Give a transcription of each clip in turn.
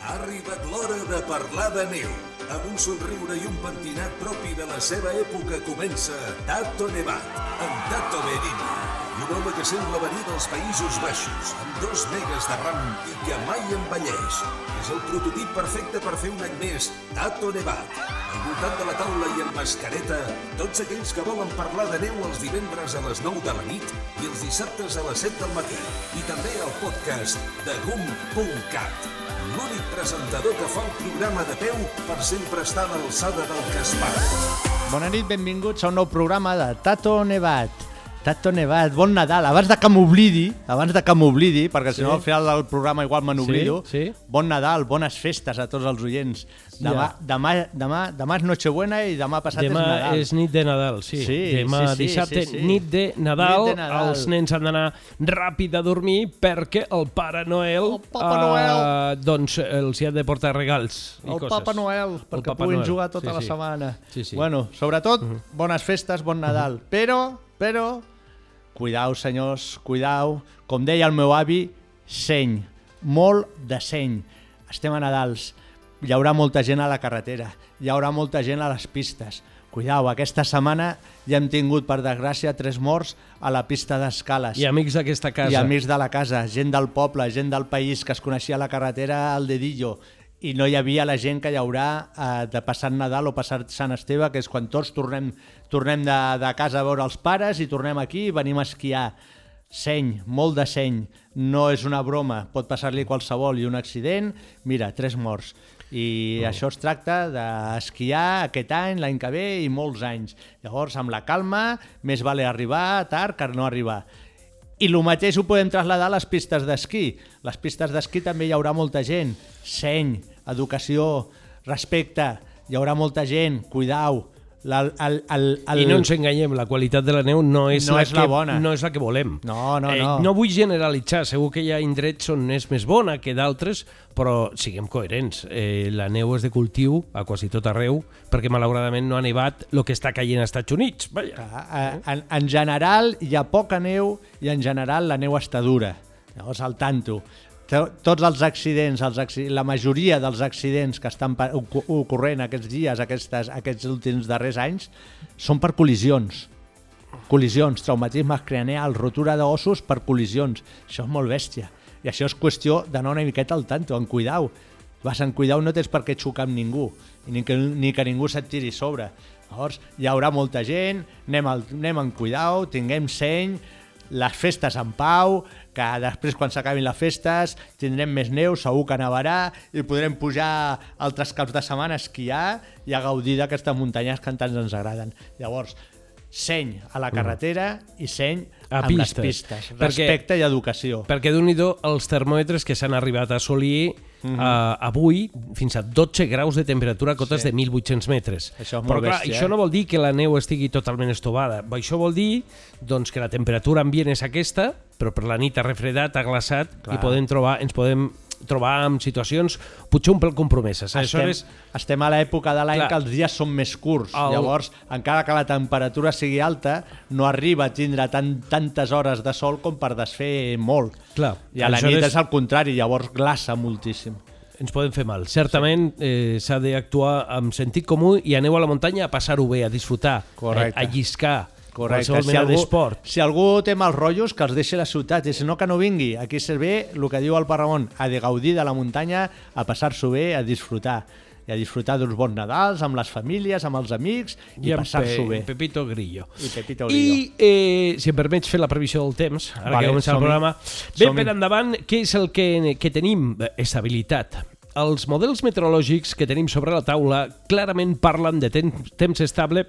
Ha arribat l'hora de parlar de neu. Amb un somriure i un pentinat propi de la seva època comença Tato Nevat, amb Tato Berini. Un home que sembla venir dels Països Baixos, amb dos megas de ram i que mai envelleix. És el prototip perfecte per fer un any més Tato Nevat. Al voltant de la taula i amb mascareta, tots aquells que volen parlar de neu els divendres a les 9 de la nit i els dissabtes a les 7 del matí. I també al podcast de GUM.cat l'únic presentador que fa el programa de peu per sempre estar a l'alçada del que es para. Bona nit, benvinguts a un nou programa de Tato Nevat. Tato Nevat, bon Nadal. Abans de que m'oblidi, abans de que m'oblidi, perquè si Sí. no al final del programa igual me n'oblido, sí. bon Nadal, bones festes a tots els oients. Demà, Ja. demà, demà, demà és Nochebuena i demà passat Demà és Nadal. és nit de Nadal, sí. Sí, Demà sí, sí, dissabte, sí, sí. nit de Nadal, Nit de Nadal. els nens han d'anar ràpid a dormir perquè el Pare Noel, El Papa Noel. doncs els hi ha de portar regals i El coses. Papa Noel, perquè Papa puguin Noel. jugar tota Sí, la sí. setmana. Sí, sí. Bueno, sobretot, bones festes, bon Nadal. Però, però, cuidau, senyors, cuidau. Com deia el meu avi, seny, molt de seny. Estem a Nadals, hi haurà molta gent a la carretera, hi haurà molta gent a les pistes. Cuidau, aquesta setmana ja hem tingut, per desgràcia, tres morts a la pista d'escales. I amics d'aquesta casa. I amics de la casa, gent del poble, gent del país que es coneixia a la carretera al dedillo i no hi havia la gent que hi haurà eh, de passar Nadal o passar Sant Esteve, que és quan tots tornem, tornem de, de casa a veure els pares i tornem aquí i venim a esquiar. Seny, molt de seny, no és una broma, pot passar-li qualsevol i un accident, mira, tres morts. I això es tracta d'esquiar aquest any, l'any que ve i molts anys. Llavors, amb la calma, més vale arribar tard que no arribar. I el mateix ho podem traslladar a les pistes d'esquí. Les pistes d'esquí també hi haurà molta gent. Seny, educació, respecte, hi haurà molta gent, cuidau. La, el, el, el... I no ens enganyem, la qualitat de la neu no és, No la, és la que, bona. no és la que volem. No, no, eh, no. No vull generalitzar, segur que hi ha indrets on és més bona que d'altres, però siguem coherents. Eh, la neu és de cultiu a quasi tot arreu, perquè malauradament no ha nevat el que està caient als Estats Units. Vaja. Eh, En, en general hi ha poca neu i en general la neu està dura. Llavors, al tanto. To- Tots els accidents, els acci... la majoria dels accidents que estan ocorrent aquests dies, aquestes, aquests últims darrers anys, són per col·lisions. Col·lisions, traumatismes craneals, rotura d'ossos per col·lisions. Això és molt bèstia. I això és qüestió d'anar una miqueta al tanto, en cuidau. Vas en cuidau, no tens per què xocar amb ningú, ni que, ni que ningú se't tiri sobre. Llavors, hi haurà molta gent, anem, al, anem en cuidau, tinguem seny, les festes en pau, que després quan s'acabin les festes tindrem més neu, segur que nevarà i podrem pujar altres caps de setmana a esquiar i a gaudir d'aquestes muntanyes que tant ens agraden. Llavors, seny a la carretera i seny A amb les pistes. pistes. Perquè- Respecte i educació. Perquè d'un i do els termòmetres que s'han arribat a assolir Mhm. uh, avui fins a 12 graus de temperatura a cotes Sí. de 1.800 metres. Això és molt Però clar, bèstia, això eh? no vol dir que la neu estigui totalment estovada. Això vol dir doncs, que la temperatura ambient és aquesta, però per la nit ha refredat, ha glaçat Clar. i podem trobar, ens podem trobar en situacions potser un pèl compromeses. Estem, Aleshores, estem a l'època de l'any que els dies són més curts. El- Llavors, encara que la temperatura sigui alta, no arriba a tindre tan, tantes hores de sol com per desfer molt. Clar. I a la Aleshores- nit és el contrari, llavors glaça moltíssim. ens podem fer mal. Certament eh, s'ha d'actuar amb sentit comú i aneu a la muntanya a passar-ho bé, a disfrutar, Correcte. a, a lliscar, Correcte. Si algú, si algú té mals rotllos, que els deixi la ciutat, i si no, que no vingui. Aquí se ve el que diu el Parramon, a de gaudir de la muntanya, a passar-s'ho bé, a disfrutar. I a disfrutar d'uns bons Nadals, amb les famílies, amb els amics, i, amb passar-s'ho bé. Pepito Grillo. I Pepito Grillo. I, eh, si em permets fer la previsió del temps, ara Vale, que comença el programa, bé Som-hi. per endavant, què és el que, que tenim? Estabilitat. Els models meteorològics que tenim sobre la taula clarament parlen de temps, temps estable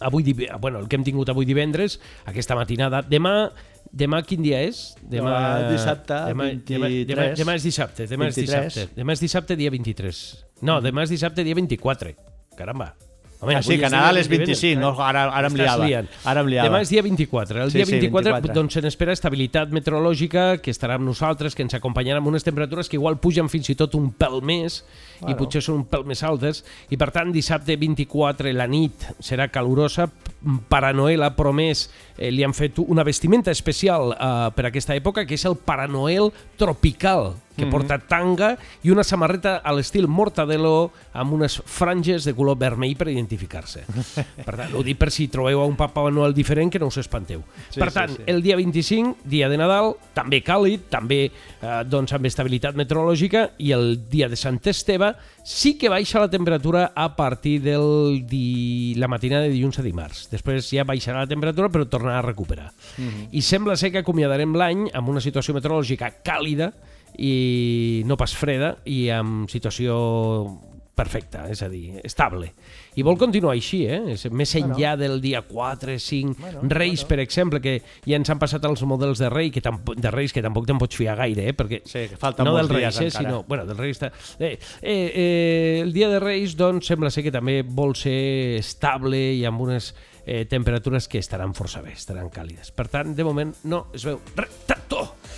avui, bueno, el que hem tingut avui divendres, aquesta matinada. Demà, demà quin dia és? Demà dissabte, demà, demà, demà, 23. demà és dissabte, demà és 23. dissabte. Demà és dissabte, dia 23. No, demà és dissabte, dia 24. Caramba. Home, avui que Nadal és 25, no? Ara- ara em liava. liant. Ara em liava. Demà és dia 24. El Sí, dia sí, 24, 24. doncs se n'espera estabilitat meteorològica, que estarà amb nosaltres, que ens acompanyarà amb unes temperatures que igual pugen fins i tot un pèl més, i Bueno. potser són un pèl més altes, i per tant dissabte 24 la nit serà calurosa, Pare Noel ha promès, eh, li han fet una vestimenta especial eh, per aquesta època, que és el Pare Noel tropical, que porta tanga i una samarreta a l'estil Mortadelo amb unes franges de color vermell per identificar-se. Per tant, ho dic per si trobeu a un Papa Noel diferent que no us espanteu. Sí, per sí, tant, sí. el dia 25, dia de Nadal, també càlid, també eh, doncs amb estabilitat meteorològica i el dia de Sant Esteve sí que baixa la temperatura a partir del di... la matinada de dilluns a dimarts. Després ja baixarà la temperatura però tornarà a recuperar. I sembla ser que acomiadarem l'any amb una situació meteorològica càlida i no pas freda i amb situació perfecta, és a dir, estable. I vol continuar així, eh? És Més enllà del dia 4, 5, bueno, Reis, per exemple, que ja ens han passat els models de rei, que tampoc, de Reis que tampoc te'n pots fiar gaire, eh? Perquè Sí, que falten no molts del dies Reis, eh? encara. sinó, bueno, del Reis està... Eh, eh, eh, el dia de Reis, doncs, sembla ser que també vol ser estable i amb unes eh, temperatures que estaran força bé, estaran càlides. Per tant, de moment, no es veu res!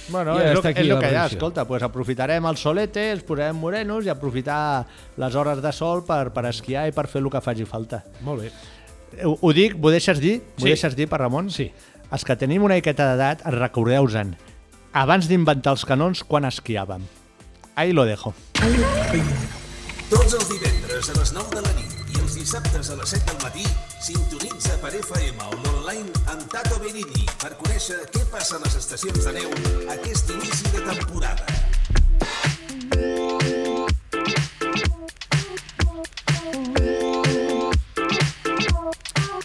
Bueno, Ja és, lo, aquí és lo que hi ha, escolta, pues aprofitarem el solete, ens posarem morenos i aprofitar les hores de sol per, per esquiar i per fer el que faci falta. Molt bé. Ho, ho dic, m'ho deixes dir? M'ho Sí. deixes dir, per Ramon? Sí. Els que tenim una miqueta d'edat, recordeu-se'n, abans d'inventar els canons, quan esquiàvem. Ahí lo dejo. Tots els divendres a les 9 de la nit i els dissabtes a les 7 del matí sintonitza per FM o l'online amb Tato Benini per conèixer què passa a les estacions de neu aquest inici de temporada.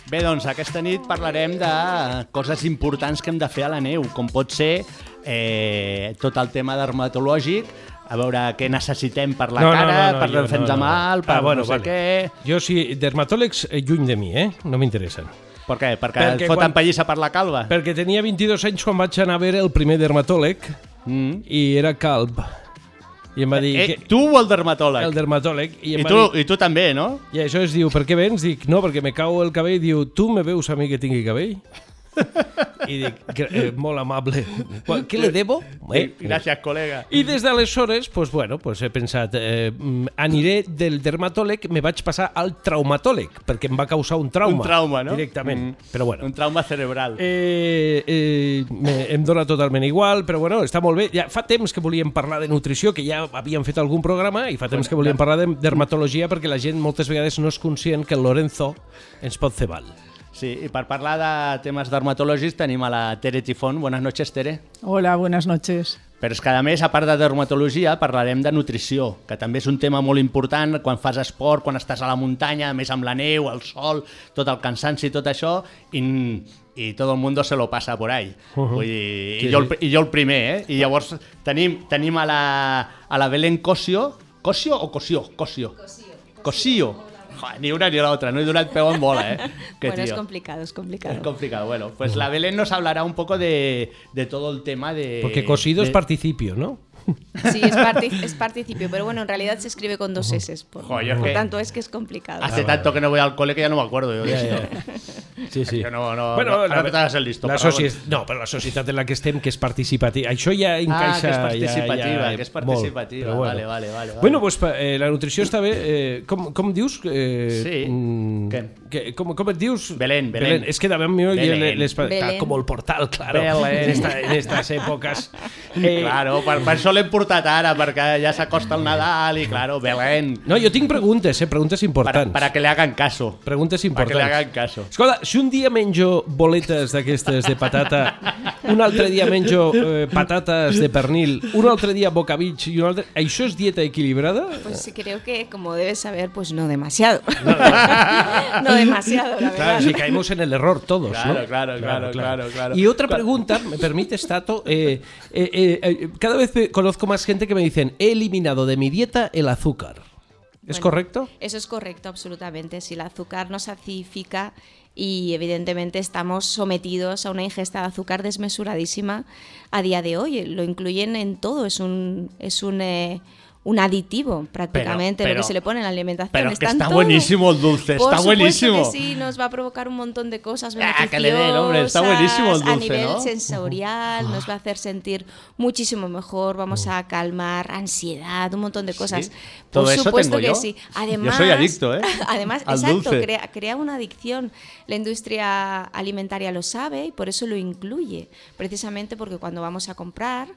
Bé, doncs aquesta nit parlarem de coses importants que hem de fer a la neu, com pot ser eh, tot el tema dermatològic, a veure què necessitem per la cara, per no, fer-nos mal, per ah, bueno, no sé vale. què... Jo sí, dermatòlegs eh, lluny de mi, eh? No m'interessen. Per què? Perquè, Perquè et foten quan- pallissa per la calva? Perquè tenia 22 anys quan vaig anar a veure el primer dermatòleg Mm. i era calb. I em va dir... Eh, que, tu o el dermatòleg? el dermatòleg. I, I tu, dir, I tu també, no? I això es diu, per què vens? Dic, no, perquè me cau el cabell. Diu, tu me veus a mi que tingui cabell? I dic, "Gra- eh, molt amable. Què le debo? Eh? Gràcies, col·lega. I des d'aleshores, pues, bueno, pues he pensat, eh, aniré del dermatòleg, me vaig passar al traumatòleg, perquè em va causar un trauma. Un trauma, no? Directament. Mm. Però bueno. Un trauma cerebral. Eh, eh, me, em dóna totalment igual, però bueno, està molt bé. Ja fa temps que volíem parlar de nutrició, que ja havíem fet algun programa, i fa temps que volíem parlar de dermatologia perquè la gent moltes vegades no és conscient que el Lorenzo ens pot fer mal. Sí, i per parlar de temes dermatològics tenim a la Tere Tifón. Buenas noches, Tere. Hola, buenas noches. Però és que, a més, a part de dermatologia, parlarem de nutrició, que també és un tema molt important quan fas esport, quan estàs a la muntanya, a més amb la neu, el sol, tot el cansanci i tot això, i, i tot el mundo se lo passa por ahí. Uh -huh. Vull dir, Sí, i, jo el. I jo el primer, eh? I llavors tenim, tenim a, la, a la Belén Cosio, Cosio o Cosio? Cosio. Cosio. Cosio. Joder, ni una ni la otra, no he donat peu en bola, eh? Bueno, es complicado, es complicado. Es complicado. Bueno, pues la Belén nos hablará un poco de, de todo el tema de... Porque cosido es participio, ¿no? Sí, es, parti- es participio, pero bueno, en realidad se escribe con dos S. Por, Jo, yo es por que- tanto, es que es complicado. Hace tanto que no voy al cole que ya no me acuerdo yo de ja. Sí, sí. No, no, no, ara que t'hagas el listo, la. No, però la societat en la que estem, que és participativa. Això ja Ah, encaixa... que és participativa, ja, ja, que és molt, participativa. però Vale, vale, vale, vale. Bueno, pues, eh, la nutrició està bé. Eh, com, com dius? Eh, Sí. mm, Què? Que, com, com et dius? Belén, Belén. És que davant mío hi ha Belén. les, Belén. como el portal, claro. Belén. En, esta, en estas épocas. Eh, Claro, per, per això l'hem portat ara, perquè ja s'acosta el Nadal i, claro, Belén, No, jo tinc preguntes, eh? Preguntes para, importants. para que le hagan caso. Preguntes Para que le importants. hagan caso. Escolta, si un dia menjo boletes d'aquestes de patata, un altre dia menjo eh, patates de pernil, un altre dia bocabitx i un altre... Això és dieta equilibrada? Pues sí, creo que, como debes saber, pues no demasiado. No, demasiado, la verdad. Claro, si caemos en el error todos, Claro, ¿no? claro, claro, claro, claro. Y otra pregunta, me permites, Tato, eh, eh, eh, cada vez conozco más gente que me dicen, he eliminado de mi dieta el azúcar. ¿Es Bueno, correcto? Eso es correcto, absolutamente. Si el azúcar nos acidifica y evidentemente estamos sometidos a una ingesta de azúcar desmesuradísima a día de hoy. Lo incluyen en todo. Es un, es un, eh, un aditivo prácticamente Pero- lo que se le pone en la alimentación. pero que Está en está buenísimo el dulce, Por está supuesto buenísimo. que sí, nos va a provocar un montón de cosas Ah, beneficiosas que le den, hombre, está buenísimo el a dulce, nivel ¿no? sensorial, nos va a hacer sentir muchísimo mejor, vamos a calmar ansiedad, un montón de cosas. Sí. Por Todo eso supuesto tengo que yo. sí. Yo Además, soy adicto, ¿eh? Además, Al exacto, dulce. crea, crea una adicción. La industria alimentaria lo sabe y por eso lo incluye. Precisamente porque cuando vamos a comprar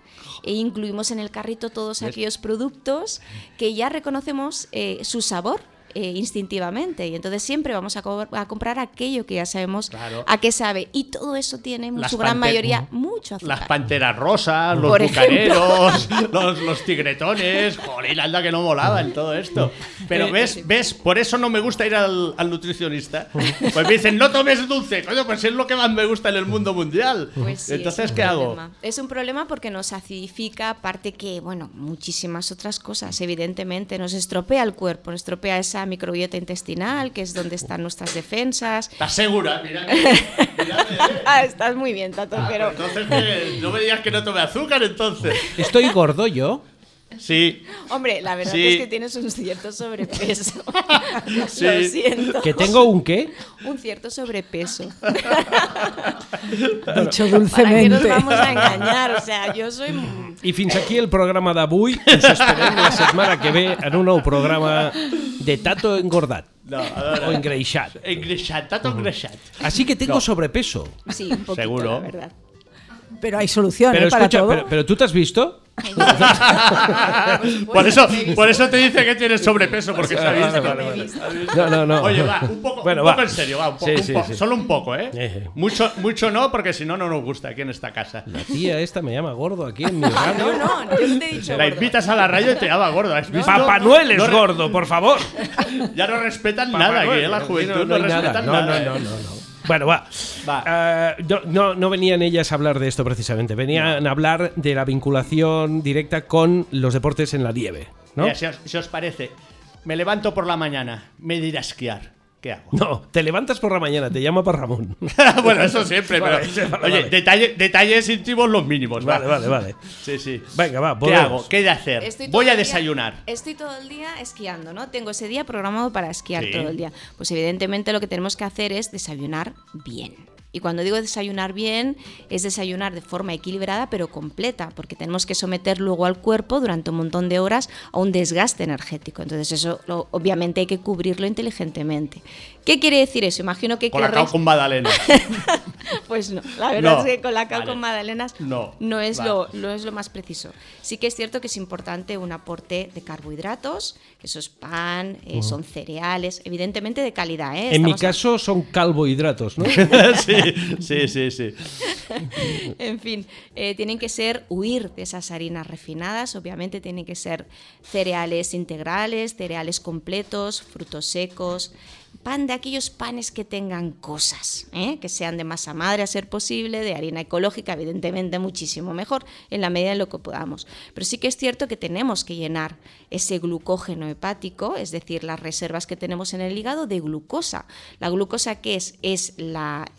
e incluimos en el carrito todos aquellos productos que ya reconocemos eh, su sabor. Eh, instintivamente y entonces siempre vamos a, co- a comprar aquello que ya sabemos Claro. a qué sabe y todo eso tiene en su gran mayoría mucho azúcar Las panteras rosas, los Por bucaneros, los, los tigretones. Joder, anda que no molaba en todo esto. Pero Eh, ves, ves, por eso no me gusta ir al, al nutricionista. Pues me dicen, no tomes dulce. Coño, pues es lo que más me gusta en el mundo mundial. Pues sí, Entonces, ¿qué hago? problema. Es un problema porque nos acidifica, aparte que, bueno, muchísimas otras cosas, evidentemente. Nos estropea el cuerpo, nos estropea esa microbiota intestinal, que es donde están nuestras defensas. ¿Estás segura? Mira, mira, eh. Ah, estás muy bien, Tato, Ah, pero... Entonces, que no me digas que no tome azúcar, entonces. Estoy gordo yo. Sí. Hombre, la verdad Sí. es que tienes un cierto sobrepeso. Sí. Lo siento. Que tengo un qué? Un cierto sobrepeso. Dicho ¿Para qué nos dulcemente. vamos a engañar? O sea, yo soy... I fins aquí el programa d'avui. Us esperem la setmana que ve en un nou programa de Tato engordat No, o engreixat. Engreixat, tato engreixat. Así que tengo No. sobrepeso. Sí, un poquito, Seguro. la verdad. Pero hay solución Pero ¿eh? para escucha, todo. pero, pero tú te has visto? Por eso, por eso te dice que tienes sobrepeso, porque se ha visto. Vale, vale, vale. No, no, no. Oye, va, un poco, Bueno, un va. poco en serio, va, un poco, Sí, un sí, po- sí. solo un poco, ¿eh? Eh. Mucho, mucho no, porque si no, no nos gusta aquí en esta casa. La tía esta me llama gordo aquí en mi radio. No, no, yo no te he dicho La gordo. invitas a la radio y te llama gordo. ¿has visto? Papá Noel es No gordo, por favor. Ya no respetan Papá nada, Noel, que la juventud no, hay nada. respetan No, nada. no, no, ¿eh? no, no. Bueno, va. Va. Eh, no, no, venían ellas a hablar de esto precisamente. Venían a hablar de la vinculación directa con los deportes en la nieve, ¿no? Mira, si, os, si os parece, me levanto por la mañana, me diré a esquiar. ¿Qué hago? No, te levantas por la mañana, te llama para Ramón. bueno, eso siempre, Vale, pero. sí, vale, oye, vale. detalle- detalles íntimos los mínimos. va. Vale, vale, vale. Sí, sí. Venga, va, ¿Qué hago? ¿Qué he de hacer? Estoy Voy a día- desayunar. estoy todo el día esquiando, ¿no? Tengo ese día programado para esquiar Sí. todo el día. Pues evidentemente lo que tenemos que hacer es desayunar bien. Y cuando digo desayunar bien, es desayunar de forma equilibrada pero completa, porque tenemos que someter luego al cuerpo durante un montón de horas a un desgaste energético. Entonces eso lo- obviamente hay que cubrirlo inteligentemente. ¿Qué quiere decir eso? Imagino que Colacao querréis- con magdalena. pues no, la verdad No. es que con la Vale. con magdalenas No. es, Vale. lo, no es lo más preciso. Sí que es cierto que es importante un aporte de carbohidratos, que eso es pan, eh, son cereales, evidentemente de calidad. ¿eh? En mi a- caso son calvohidratos, ¿no? sí, sí, sí, sí. en fin, eh, tienen que ser huir de esas harinas refinadas, obviamente tienen que ser cereales integrales, cereales completos, frutos secos, pan de aquellos panes que tengan cosas, ¿eh? que sean de masa madre a ser posible, de harina ecológica, evidentemente muchísimo mejor, en la medida en lo que podamos. Pero sí que es cierto que tenemos que llenar ese glucógeno hepático, es decir, las reservas que tenemos en el hígado de glucosa. La glucosa que es es la,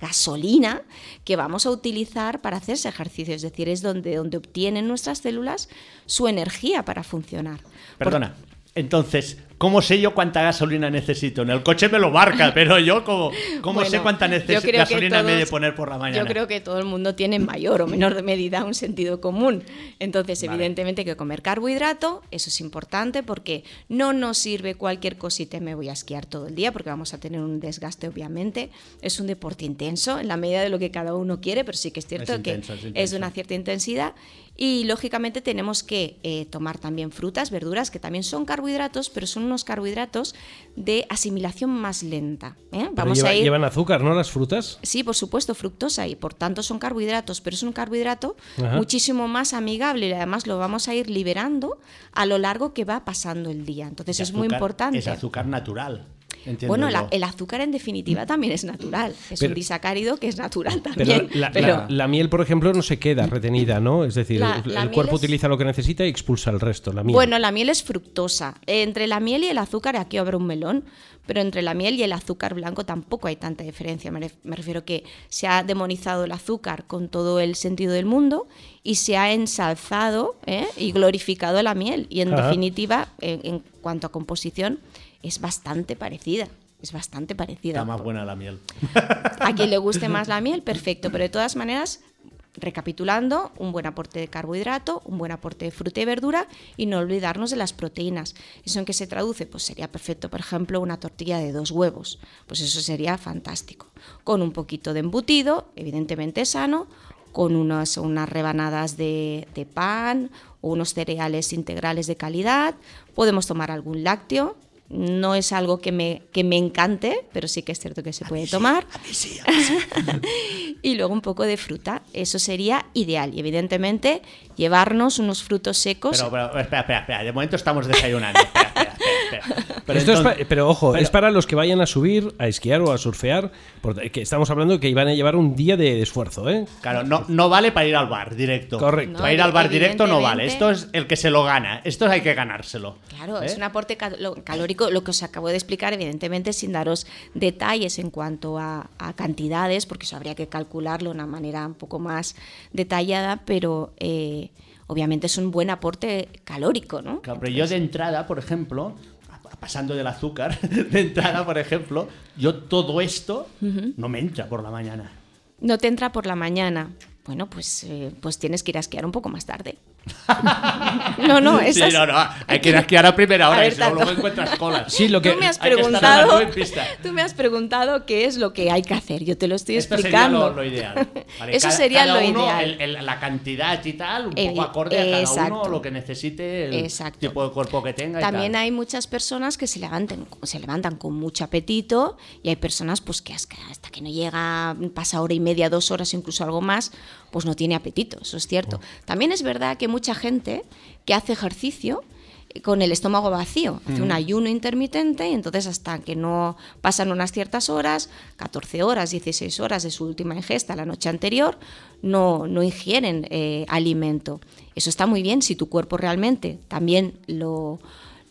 gasolina que vamos a utilizar para hacer ese ejercicio, es decir, es donde, donde obtienen nuestras células su energía para funcionar. Perdona. Entonces, ¿cómo sé yo cuánta gasolina necesito? En el coche me lo marca, pero yo, ¿cómo, cómo Bueno, sé cuánta gasolina me he de todos- poner por la mañana? Yo creo que todo el mundo tiene en mayor o menor medida un sentido común. Entonces, evidentemente hay que comer carbohidrato, eso es importante porque no nos sirve cualquier cosita me voy a esquiar todo el día porque vamos a tener un desgaste, obviamente. Es un deporte intenso en la medida de lo que cada uno quiere, pero sí que es cierto Es intenso, que es es, de una cierta intensidad. Y lógicamente tenemos que eh, tomar también frutas, verduras, que también son carbohidratos, pero son unos carbohidratos de asimilación más lenta. ¿eh? Vamos lleva- a ir llevan azúcar, ¿no? Las frutas. Sí, por supuesto, fructosa y por tanto son carbohidratos, pero es un carbohidrato Ajá. muchísimo más amigable y además lo vamos a ir liberando a lo largo que va pasando el día. Entonces Y es muy importante. Es azúcar natural. Entiendo bueno, la- el azúcar en definitiva también es natural. Es Pero- un disacárido que es natural Pero, también. la, pero- la- la miel, por ejemplo, no se queda retenida, ¿no? Es decir, el, cuerpo es- utiliza lo que necesita y expulsa el resto, la miel. Bueno, la miel es fructosa. Entre la miel y el azúcar aquí habrá un melón, pero entre la miel y el azúcar blanco tampoco hay tanta diferencia. Me, ref- me refiero que se ha demonizado el azúcar con todo el sentido del mundo y se ha ensalzado ¿eh? y glorificado la miel. Y en Ajá. definitiva, en, en cuanto a composición, es bastante parecida. Es bastante parecida. Está más buena la miel. A quien le guste más la miel, perfecto. Pero de todas maneras, recapitulando, un buen aporte de carbohidrato, un buen aporte de fruta y verdura y no olvidarnos de las proteínas. ¿Eso en qué se traduce? Pues sería perfecto, por ejemplo, una tortilla de dos huevos. Pues eso sería fantástico. Con un poquito de embutido, evidentemente sano, con unas, unas rebanadas de, de pan o unos cereales integrales de calidad. Podemos tomar algún lácteo. No es algo que me, que me encante, pero sí que es cierto que se puede tomar. y luego un poco de fruta. Eso sería ideal. Y evidentemente llevarnos unos frutos secos. Pero, pero, espera, espera, espera. De momento estamos desayunando. Espera, espera, Pero, Esto es pa- pero ojo, pero- es para los que vayan a subir, a esquiar o a surfear, porque estamos hablando que iban a llevar un día de, esfuerzo, ¿eh? Claro, no, no vale para ir al bar directo. Correcto. para ir al bar directo no vale. Esto es el que se lo gana. Esto hay que ganárselo. Claro, ¿Eh? es un aporte calórico, lo que os acabo de explicar, evidentemente sin daros detalles en cuanto a, a cantidades, porque eso habría que calcularlo de una manera un poco más detallada, pero eh, obviamente es un buen aporte calórico, ¿no? Claro, pero yo de entrada, por ejemplo, pasando del azúcar, de entrada, por ejemplo, yo todo esto no me entra por la mañana. No te entra por la mañana. Bueno, pues, eh, pues tienes que ir a esquiar un poco más tarde. no, no, Sí, eso es- no, no, hay que ir a a primera A hora, ver, y si no, luego encuentras colas. Sí, lo que tú me has preguntado, tú me has preguntado qué es lo que hay que hacer. Yo te lo estoy Esto sería explicando. lo, lo ideal. Vale, Eso cada- sería cada lo uno, ideal. el- el- la cantidad y tal, un poco acorde a cada exacto. uno, lo que necesite, el Exacto. tipo de cuerpo que tenga. y También tal. hay muchas personas que se levantan, se levantan con mucho apetito y hay personas pues que hasta hasta que no llega, pasa hora y media, dos horas, incluso algo más, pues no tiene apetito, eso es cierto. También es verdad que mucha gente que hace ejercicio con el estómago vacío, hace un ayuno intermitente y entonces hasta que no pasan unas ciertas horas, 14 horas, 16 horas de su última ingesta la noche anterior, no, no ingieren eh, alimento. Eso está muy bien si tu cuerpo realmente también lo,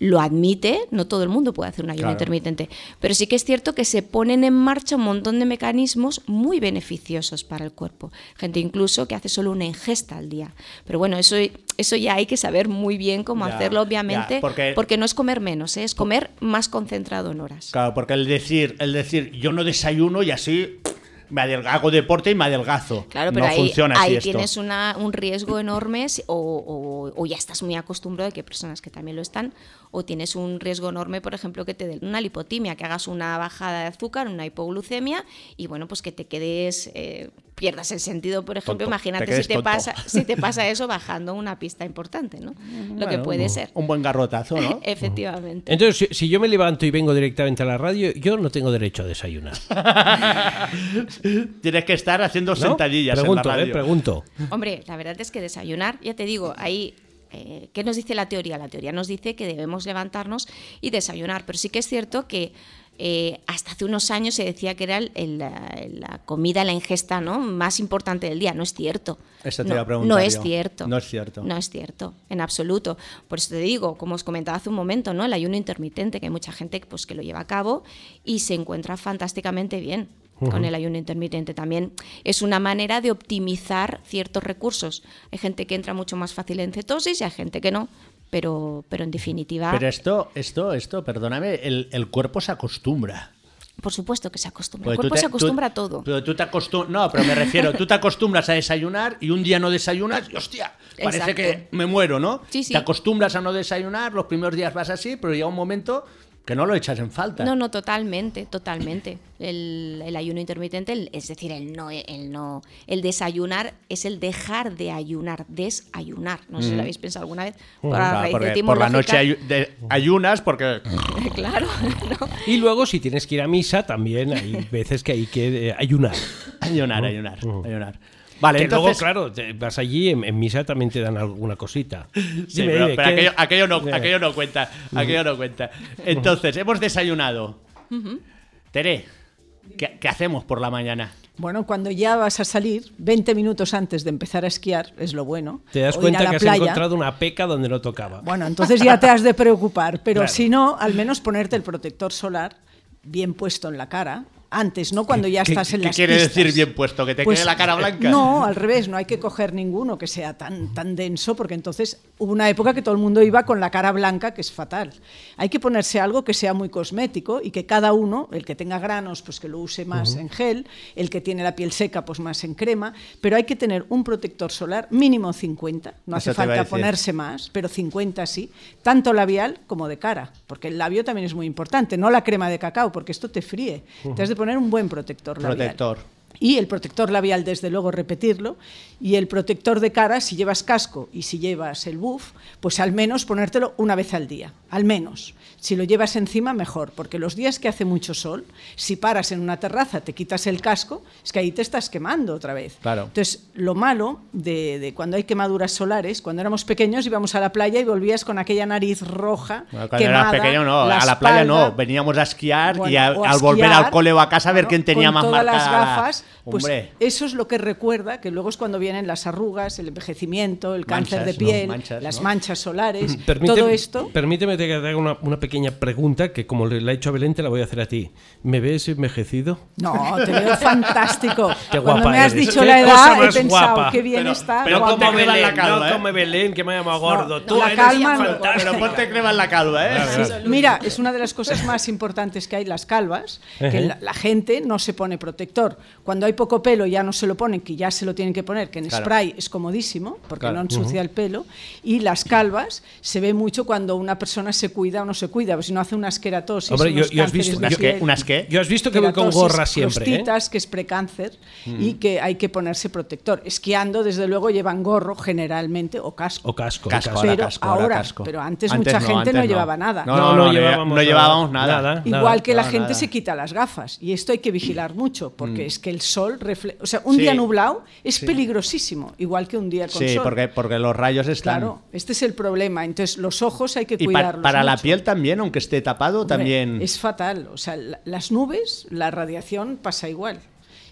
lo admite, no todo el mundo puede hacer un ayuno Claro. intermitente, pero sí que es cierto que se ponen en marcha un montón de mecanismos muy beneficiosos para el cuerpo. Gente incluso que hace solo una ingesta al día. Pero bueno, eso, eso ya hay que saber muy bien cómo Ya, hacerlo, obviamente, ya, porque- porque... no es comer menos, ¿eh? es comer más concentrado en horas. Claro, porque el decir, el decir, yo no desayuno y así me hago deporte y me adelgazo. Claro, pero no ahí, funciona así ahí esto. tienes una, un riesgo enorme o, o- o ya estás muy acostumbrado, que hay personas que también lo están, o tienes un riesgo enorme, por ejemplo, que te den una lipotimia, que hagas una bajada de azúcar, una hipoglucemia, y bueno, pues que te quedes, eh, pierdas el sentido, por ejemplo, Tonto, imagínate te si te, tonto. pasa, si te pasa eso bajando una pista importante, ¿no? Lo que puede ser. Un buen garrotazo, ¿no? Efectivamente. Entonces, si, si yo me levanto y vengo directamente a la radio, yo no tengo derecho a desayunar. Tienes que estar haciendo ¿no? sentadillas Pregunto, en la radio. eh, pregunto. Hombre, la verdad es que desayunar, ya te digo, ahí, eh, ¿qué nos dice la teoría? La teoría nos dice que debemos levantarnos y desayunar, pero sí que es cierto que eh, hasta hace unos años se decía que era el- el- la, la comida, la ingesta ¿no? más importante del día. No es cierto. Eso te no, iba a preguntar No es yo. cierto. No es cierto. No es cierto, en absoluto. Por eso te digo, como os comentaba hace un momento, ¿no? el ayuno intermitente, que hay mucha gente pues, que lo lleva a cabo y se encuentra fantásticamente bien con el ayuno intermitente. También es una manera de optimizar ciertos recursos. Hay gente que entra mucho más fácil en cetosis y hay gente que no, pero, pero en definitiva, Pero esto, esto, esto, perdóname, el, el cuerpo se acostumbra. por supuesto que se acostumbra. Porque El cuerpo te- se acostumbra tú- a todo. Pero tú te No, pero me refiero, tú te acostumbras a desayunar y un día no desayunas y hostia, parece Exacto. que me muero, ¿no? Sí, sí. Te acostumbras a no desayunar, los primeros días vas así, pero llega un momento que no lo echas en falta. No, no, totalmente, totalmente. El, el ayuno intermitente, el- es decir, el no, el no, el desayunar es el dejar de ayunar, desayunar. No sé si lo habéis pensado alguna vez. Por, la Claro, porque por la noche etimológica. ayu- de- ayunas porque claro, ¿no? Y luego, si tienes que ir a misa, también hay veces que hay que eh, ayunar. ayunar, ayunar, ayunar. Vale, que entonces luego, claro, vas allí, en, en misa también te dan alguna cosita. Sí, Dime, pero, dime, pero ¿qué- aquello, aquello no, aquello no cuenta, aquello no cuenta. Entonces, hemos desayunado. Tere, ¿qué, qué hacemos por la mañana? Bueno, cuando ya vas a salir, 20 minutos antes de empezar a esquiar, es lo bueno. Te das cuenta que has encontrado una peca donde no tocaba. Bueno, entonces ya te has de preocupar, pero Claro. si no, al menos ponerte el protector solar bien puesto en la cara. Antes, no cuando ya ¿Qué- estás en qué las quiere pistas. decir bien puesto? ¿Que te Pues, quede la cara blanca? No, al revés, no hay que coger ninguno que sea tan, tan denso, porque entonces hubo una época que todo el mundo iba con la cara blanca, que es fatal. Hay que ponerse algo que sea muy cosmético y que cada uno, el que tenga granos, pues que lo use más en gel, el que tiene la piel seca, pues más en crema, pero hay que tener un protector solar mínimo 50, no hace Eso falta ponerse más, pero 50 sí, tanto labial como de cara, porque el labio también es muy importante, no la crema de cacao, porque esto te fríe. Te has de poner un buen protector labial. Protector. Y el protector labial, desde luego, repetirlo. Y el protector de cara, si llevas casco y si llevas el buff, pues al menos ponértelo una vez al día. Al menos. Si lo llevas encima, mejor. Porque los días que hace mucho sol, si paras en una terraza, te quitas el casco, es que ahí te estás quemando otra vez. Claro. Entonces, lo malo de, de cuando hay quemaduras solares, cuando éramos pequeños íbamos a la playa y volvías con aquella nariz roja. Bueno, cuando eras quemada, pequeño no, la a la playa espalda. no, veníamos a esquiar y Bueno, a- o a al volver esquiar, al cole o a casa a ver bueno, quién tenía con más todas las marcada la- gafas, pues Hombre. eso es lo que recuerda que luego es cuando vienen las arrugas, el envejecimiento, el cáncer Manchas, de ¿no? piel, Manchas, las ¿no? manchas solares, Permíteme- todo esto. Permíteme que te haga una, una pequeña pregunta que como le la he hecho a Belén te la voy a hacer a ti. ¿Me ves envejecido? No, te veo fantástico. Qué Cuando guapa me has eres. dicho Qué la edad, he pensado guapa. qué bien Pero- está. pero guapa. ponte crema en la calva, no ¿eh? come Belén, que me ha llamado gordo. no, Tú la eres calma fantástica. Pero ponte crema en la calva, ¿eh? Mira, es una de las cosas más importantes que hay, las calvas, que la, la gente no se pone protector. Cuando hay poco pelo ya no se lo ponen, que ya se lo tienen que poner, que en Claro. spray es comodísimo, porque Claro. no ensucia el pelo. Y las calvas se ve mucho cuando una persona se cuida o no se cuida, pues si no hace unas queratosis, Hombre, yo- unos yo has visto- ¿Unas qué? ¿Unas qué? Yo has visto que voy con gorra siempre, ¿eh? prostitas, que es precáncer, y que hay que ponerse protector. Esquiando, desde luego, llevan gorro generalmente o casco. O casco. Casco, casco. ahora Pero casco, ahora ahora, casco. pero antes mucha gente antes no llevaba nada. No, No, no, no no, llevábamos no nada. llevábamos nada. Nada. Igual que la No, gente nada. se quita las gafas y esto hay que vigilar mucho porque es que el sol refleja, o sea, un Sí. día nublado es peligrosísimo, igual que un día con Sí, sol. porque, porque los rayos están... Claro, este es el problema. Entonces, los ojos hay que Y cuidarlos. para la mucho. piel también, aunque esté tapado, Hombre, también... Es fatal. O sea, la- las nubes, la radiación pasa igual.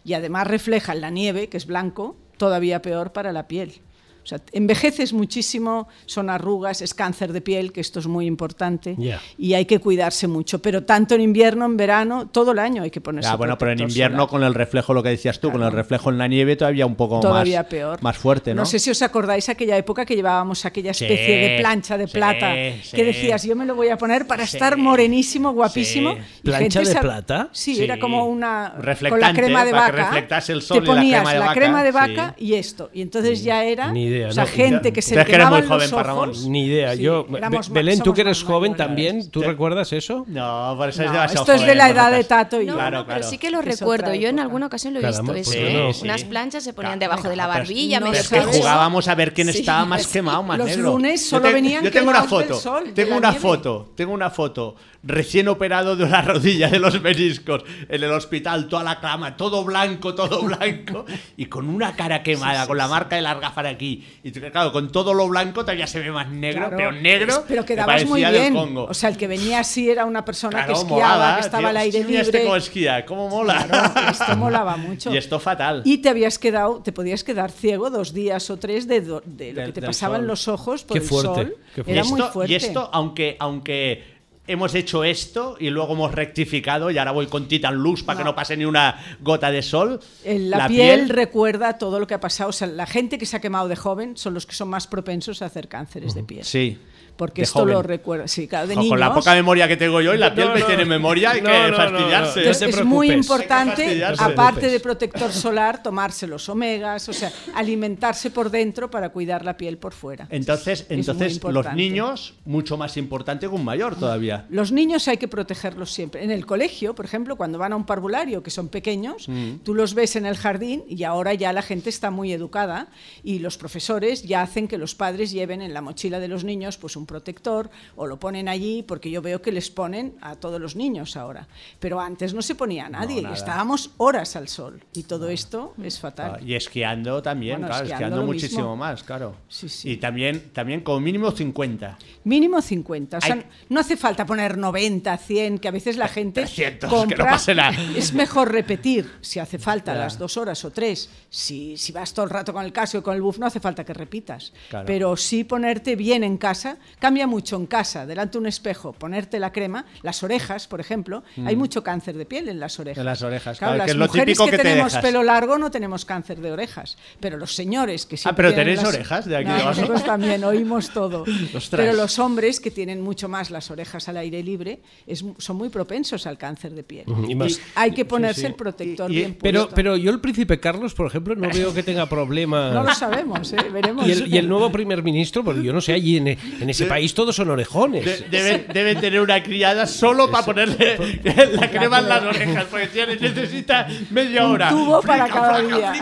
Y además reflejan la nieve, que es blanco, todavía peor para la piel. O sea, envejeces muchísimo, son arrugas, es cáncer de piel, que esto es muy importante. Y hay que cuidarse mucho. Pero tanto en invierno, en verano, todo el año hay que ponerse Ah, bueno, pero en invierno solar. con el reflejo, lo que decías tú, con el reflejo en la nieve todavía un poco Todavía más, peor. más fuerte, ¿no? sé si os acordáis aquella época que llevábamos aquella Sí, especie de plancha de sí, plata sí. que decías, yo me lo voy a poner para Sí. estar morenísimo, guapísimo. Sí. Y ¿Plancha gente de plata? Sí, Sí. era como una con la crema de para que vaca. reflectase el sol te y la ponías crema de vaca, crema de vaca sí. y esto. Y entonces ya era Ni idea, o sea, no. gente que se le que eres muy joven, los para Ramón. ojos. Ni idea. Sí, Yo, Belén, tú que eres joven también, ¿tú recuerdas eso? No, por eso es No, demasiado esto es de la edad de Tato y yo. Claro, pero claro. sí que lo recuerdo. Yo en alguna ocasión lo he visto pues eso. no. ¿eh? Sí. Unas planchas se ponían Claro, debajo de la pero- barbilla, no es que jugábamos a ver quién Sí. estaba más quemado, más Los negro. lunes Yo solo venían Yo tengo una foto, tengo una foto, tengo una foto. Recién operado de la rodilla de los meniscos en el hospital, toda la cama, todo blanco, todo blanco, y con una cara quemada, con la marca de las gafas aquí. Y claro, con todo lo blanco todavía se ve más negro, Claro, pero negro. Pero que quedabas muy bien. Congo. O sea, el que venía así era una persona Claro, que esquiaba, molaba, que estaba tío. al aire Mira libre. este cómo esquía, cómo mola. Claro, esto molaba mucho. Y esto fatal. Y te habías quedado, te podías quedar ciego dos días o tres de, do- de lo Del- que te del pasaba en sol. los ojos por Qué el fuerte, sol. qué fuerte. Era muy fuerte. y esto, aunque, aunque hemos hecho esto y luego hemos rectificado y ahora voy con Titan Lux para que no pase ni una gota de sol. El- la, piel, recuerda todo lo que ha pasado. O sea, la gente que se ha quemado de joven son los que son más propensos a hacer cánceres de piel. Sí. Porque de esto joven. lo recuerda. Sí, claro, de niños. Con la poca memoria que tengo yo y la piel No, me tiene memoria, hay No, que no, no, fastidiarse. es muy importante, aparte de protector solar, tomarse los omegas, o sea, alimentarse por dentro para cuidar la piel por fuera. Entonces, entonces los niños, mucho más importante que un mayor todavía. Los niños hay que protegerlos siempre. En el colegio, por ejemplo, cuando van a un parvulario, que son pequeños, Mm. tú los ves en el jardín y ahora ya la gente está muy educada y los profesores ya hacen que los padres lleven en la mochila de los niños pues un protector o lo ponen allí porque yo veo que les ponen a todos los niños ahora. Pero antes no se ponía a nadie, estábamos horas al sol y todo esto es fatal. Ah, Y esquiando también, Bueno, claro, esquiando muchísimo mismo. más, claro. Sí, sí. Y también, también como mínimo 50. Mínimo 50. O sea, Hay- no hace falta poner 90, 100, que a veces la gente 300, que no compra. pase nada. Es mejor repetir si hace falta las dos horas o tres. Si, si vas todo el rato con el casco y con el buff, no hace falta que repitas. Claro. Pero sí ponerte bien en casa. Cambia mucho en casa, delante de un espejo, ponerte la crema. Las orejas, por ejemplo. Hay mucho cáncer de piel en las orejas. Mm. En las orejas, Claro, claro, las que es lo mujeres típico que, que te tenemos dejas. pelo largo no tenemos cáncer de orejas. Pero los señores que siempre pero tienen ¿tenéis las- orejas de aquí No, debajo? nosotros también oímos todo. Ostras. Pero los hombres que tienen mucho más las orejas al aire libre es- son muy propensos al cáncer de piel. Y más- hay que ponerse sí. el protector Y- y- bien Pero, puesto. pero yo el príncipe Carlos, por ejemplo, no veo que tenga problemas. no lo sabemos, ¿eh? veremos. Y el, y el nuevo primer ministro, porque yo no sé, allí en, en ese país todos son orejones. De- deben, deben tener una criada solo para ponerle la crema en las orejas, porque si necesita media Un hora. tubo para cada día.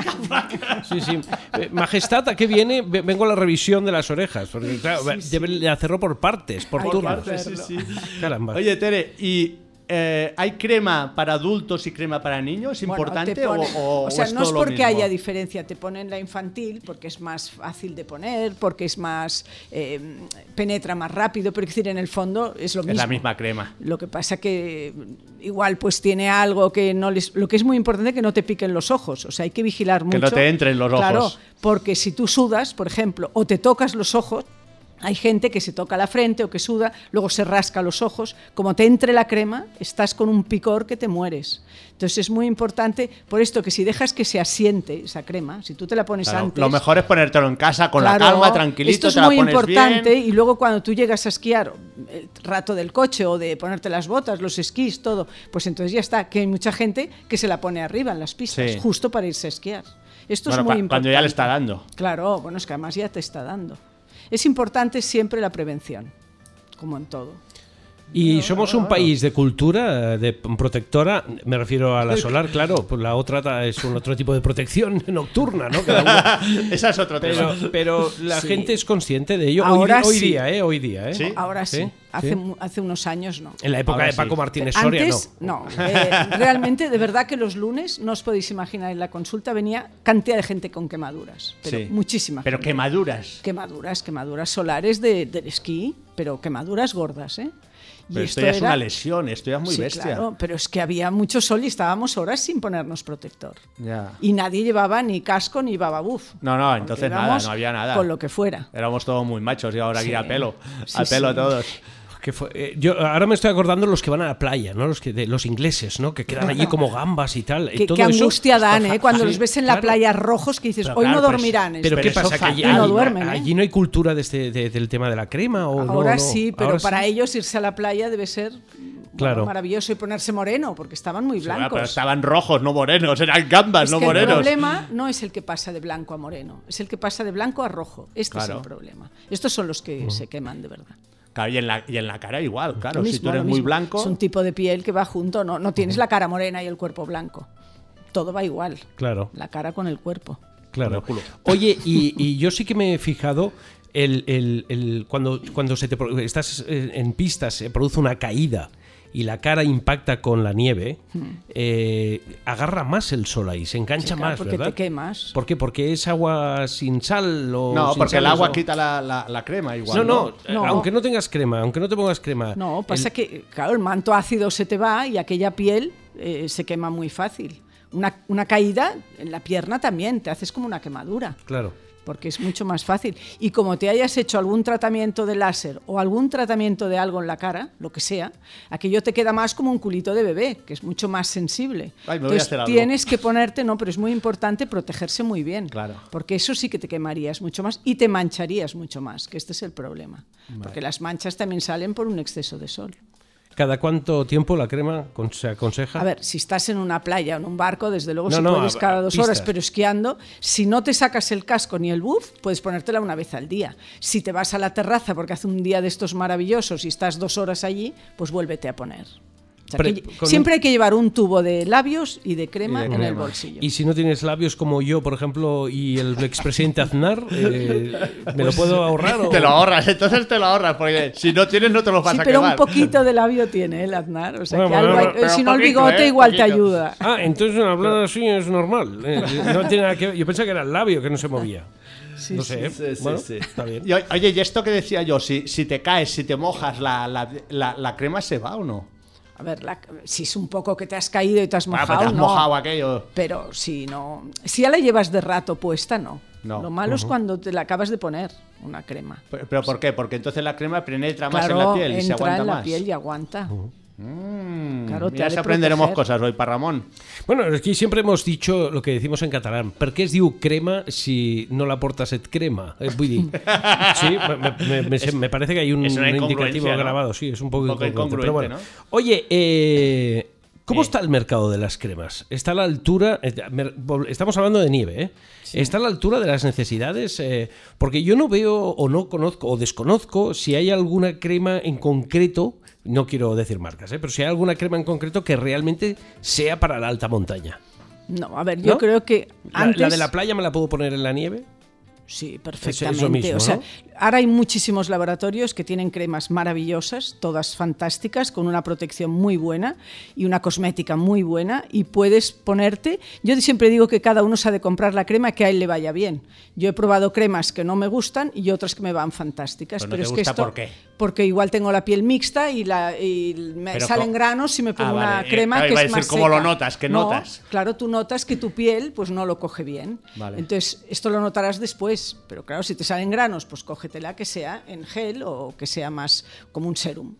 Sí, sí. Eh, Majestad, ¿a qué viene? Ve- Vengo a la revisión de las orejas. Porque, claro, deben de hacerlo por partes, por turnos. Sí, sí. Caramba. Oye, Tere, ¿y eh, hay crema para adultos y crema para niños? ¿Es importante ponen- o, o, sea, es no es porque haya diferencia, te ponen la infantil porque es más fácil de poner, porque es más eh, penetra más rápido, pero es decir, en el fondo es lo mismo. Es la misma crema. Lo que pasa que igual pues tiene algo que no les... Lo que es muy importante es que no te piquen los ojos, o sea, hay que vigilar mucho. Que no te entren los Claro, ojos. porque si tú sudas, por ejemplo, o te tocas los ojos, hay gente que se toca la frente o que suda, luego se rasca los ojos. Como te entre la crema, estás con un picor que te mueres. Entonces es muy importante, por esto que si dejas que se asiente esa crema, si tú te la pones Claro, antes... lo mejor es ponértelo en casa con Claro, la calma, tranquilito, Esto es te la muy pones importante bien. y luego cuando tú llegas a esquiar, el rato del coche o de ponerte las botas, los esquís, todo, pues entonces ya está, que hay mucha gente que se la pone arriba en las pistas, Sí. justo para irse a esquiar. Esto Bueno, es muy importante. cuando ya le está dando. Claro, bueno, es que además ya te está dando. Es importante siempre la prevención, como en todo. Y somos un país de cultura, de protectora, me refiero a la solar, claro, pues la otra es un otro tipo de protección nocturna, ¿no? Cada uno- Esa es otro tema. Pero, pero la Sí. gente es consciente de ello. Ahora hoy, di- hoy sí. día, ¿eh? Hoy día, ¿eh? Sí. Ahora sí, Sí, Hace, hace unos años no. En la época Ahora de sí. Paco Martínez Soria, Antes, no. Eh, realmente, de verdad que los lunes, no os podéis imaginar, en la consulta venía cantidad de gente con quemaduras, pero Sí. muchísima Pero gente. quemaduras. Quemaduras, quemaduras solares de- del esquí, pero quemaduras gordas, ¿eh? Y Pero esto ya es una lesión, esto ya es muy Sí, bestia. claro, pero es que había mucho sol y estábamos horas sin ponernos protector. Ya. Y nadie llevaba ni casco ni llevaba buff. No, no, entonces nada, no había nada. Con lo que fuera. Éramos todos muy machos y ahora aquí Sí. a pelo. Sí, a pelo sí. todos. Que fue- eh, yo ahora me estoy acordando los que van a la playa, ¿no? Los que de, los ingleses, ¿no? Que quedan allí como gambas y tal. y Qué, todo qué eso- angustia dan, ¿eh? Cuando Sí, los ves en la claro. playa rojos que dices, Pero hoy claro, no pero dormirán. Pero estos". ¿qué pasa? Que allí. No duermen, ¿eh? allí no hay cultura de este- de- del tema de la crema o Ahora no? sí, pero Ahora para sí. ellos irse a la playa debe ser bueno, Claro. maravilloso y ponerse moreno, porque estaban muy blancos. pero estaban rojos, no morenos. Eran gambas, Es no que el morenos. problema no es el que pasa de blanco a moreno, es el que pasa de blanco a rojo. Este es el problema. Estos son los que se queman de verdad. Claro, y, en la, y en la cara igual, claro. Si tú eres muy blanco. Es un tipo de piel que va junto, no, no tienes la cara morena y el cuerpo blanco. Todo va igual. Claro. La cara con el cuerpo. Claro. Con el culo. Oye, y, y yo sí que me he fijado el, el- el- cuando, cuando se te, estás eh, en pistas, se produce una caída y la cara impacta con la nieve, eh, agarra más el sol ahí, se engancha Hmm. Sí, claro, más, porque ¿verdad? te quemas. ¿Por qué? Porque es agua sin sal o No, sin porque el agua o- quita la, la- la crema igual. No, no, eh, No. aunque no tengas crema, aunque no te pongas crema. No, pasa el- que, claro, el manto ácido se te va y aquella piel eh, se quema muy fácil. Una, una caída en la pierna también, te haces como una quemadura. Claro. Porque es mucho más fácil. Y como te hayas hecho algún tratamiento de láser o algún tratamiento de algo en la cara, lo que sea, aquello te queda más como un culito de bebé, que es mucho más sensible. Ay, me voy a Entonces hacer algo. tienes que ponerte, no, pero es muy importante protegerse muy bien. Claro. Porque eso sí que te quemarías mucho más y te mancharías mucho más, que este es el problema. Porque las manchas también salen por un exceso de sol. ¿Cada cuánto tiempo la crema se aconseja? A ver, si estás en una playa o en un barco, desde luego No, si no, puedes a- cada dos pistas. horas, pero esquiando, si no te sacas el casco ni el buff, puedes ponértela una vez al día. Si te vas a la terraza porque hace un día de estos maravillosos y estás dos horas allí, pues vuélvete a poner. O sea, Pre- que con un- siempre hay que llevar un tubo de labios y de crema Y de en el bolsillo. Y si no tienes labios como yo, por ejemplo, y el expresidente Aznar, eh, ¿me lo puedo ahorrar? o- Te lo ahorras, entonces te lo ahorras, porque si no tienes no te lo vas Sí, a pero quemar. un poquito de labio tiene el Aznar. O sea, Bueno, que algo bueno, hay- pero si no el bigote ¿eh? igual te ayuda. Ah, entonces hablar así es normal. eh, No tiene nada que ver. Yo pensaba que era el labio que no se movía. Sí, no sí. sé, ¿eh? Sí, sí, bueno, sí. está bien. Y, oye, y esto que decía yo, si, si te caes, si te mojas, la, la, la- la crema se va o no? A ver, la- si es un poco que te has caído y te has Ah, mojado, pues te has no. mojado aquello. Pero si no, si ya la llevas de rato puesta, no. No. Lo malo es cuando te la acabas de poner una crema. ¿Pero, pero por qué? Porque entonces la crema penetra más Claro, en la piel y se entra aguanta en la más. piel y aguanta. Mm, Claro, de aprenderemos proteger. cosas hoy para Ramón. Bueno, aquí siempre hemos dicho lo que decimos en catalán. ¿Per qué es diu crema si no la portas et crema? Eh, vull dir, sí, me, me- me- me parece que hay un, indicativo ¿no? grabado. Sí, es un poco, Un poco incongruente, pero bueno. Oye, eh, ¿cómo Eh. está el mercado de las cremas? ¿Está a la altura? eh, Estamos hablando de nieve, ¿eh? ¿Está a la altura de las necesidades? Eh, porque yo no veo o no conozco o desconozco si hay alguna crema en concreto, no quiero decir marcas, ¿eh? pero si hay alguna crema en concreto que realmente sea para la alta montaña. No, a ver, yo creo que. ¿La, de la playa me la puedo poner en la nieve? Sí, es perfectamente. lo mismo, o sea, ¿no? ahora hay muchísimos laboratorios que tienen cremas maravillosas, todas fantásticas, con una protección muy buena y una cosmética muy buena. Y puedes ponerte. Yo siempre digo que cada uno se ha de comprar la crema que a él le vaya bien. Yo he probado cremas que no me gustan y otras que me van fantásticas. Pero no pero te es gusta que esto, ¿por qué? Porque igual tengo la piel mixta y, la, y me Pero salen granos si me pongo Ah, una vale. Eh, crema claro, que iba a es decir, más ¿cómo lo seca. notas? ¿Qué No, notas? Claro, tú notas que tu piel pues no lo coge bien. Vale. Entonces, esto lo notarás después, pero claro, si te salen granos, pues cógetela que sea en gel o que sea más como un serum.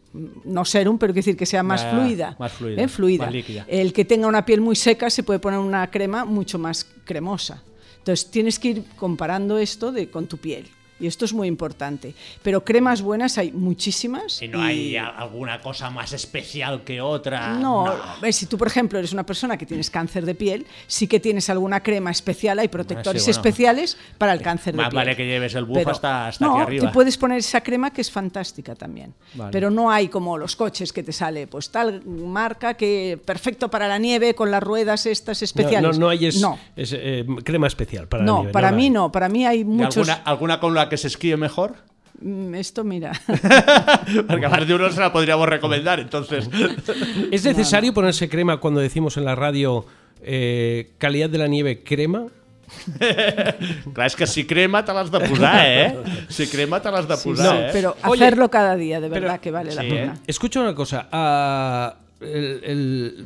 No serum, pero quiere decir que sea más fluida. más fluida, ¿eh? Fluida. más líquida. El que tenga una piel muy seca se puede poner una crema mucho más cremosa. Entonces, tienes que ir comparando esto de, con tu piel. Y esto es muy importante. Pero cremas buenas hay muchísimas. Y no hay a- alguna cosa más especial que otra. No, ves, si tú, por ejemplo, eres una persona que tienes cáncer de piel, sí que tienes alguna crema especial, hay protectores sí, bueno. especiales para el cáncer de Más piel. vale que lleves el bufo hasta- hasta no, aquí arriba. te puedes poner esa crema que es fantástica también. Vale. Pero no hay como los coches que te sale, pues tal marca que perfecto para la nieve con las ruedas estas No, especiales. no, no hay es, no, es, eh, crema especial para la no, nieve, para la mí hay. no, para mí hay ¿Y muchos... alguna, alguna con la que se esquíe mejor? Mm, Esto, mira, Porque a más de uno se la podríamos recomendar, entonces. ¿Es necesario ponerse crema cuando decimos en la radio eh, calidad de la nieve crema? Clar, és que si crema te l'has de posar, eh? Si crema te l'has de sí, posar, sí, eh? pero Oye, hacerlo cada día, de pero- verdad que vale la sí, pena. Escucha una cosa. ah, el, el-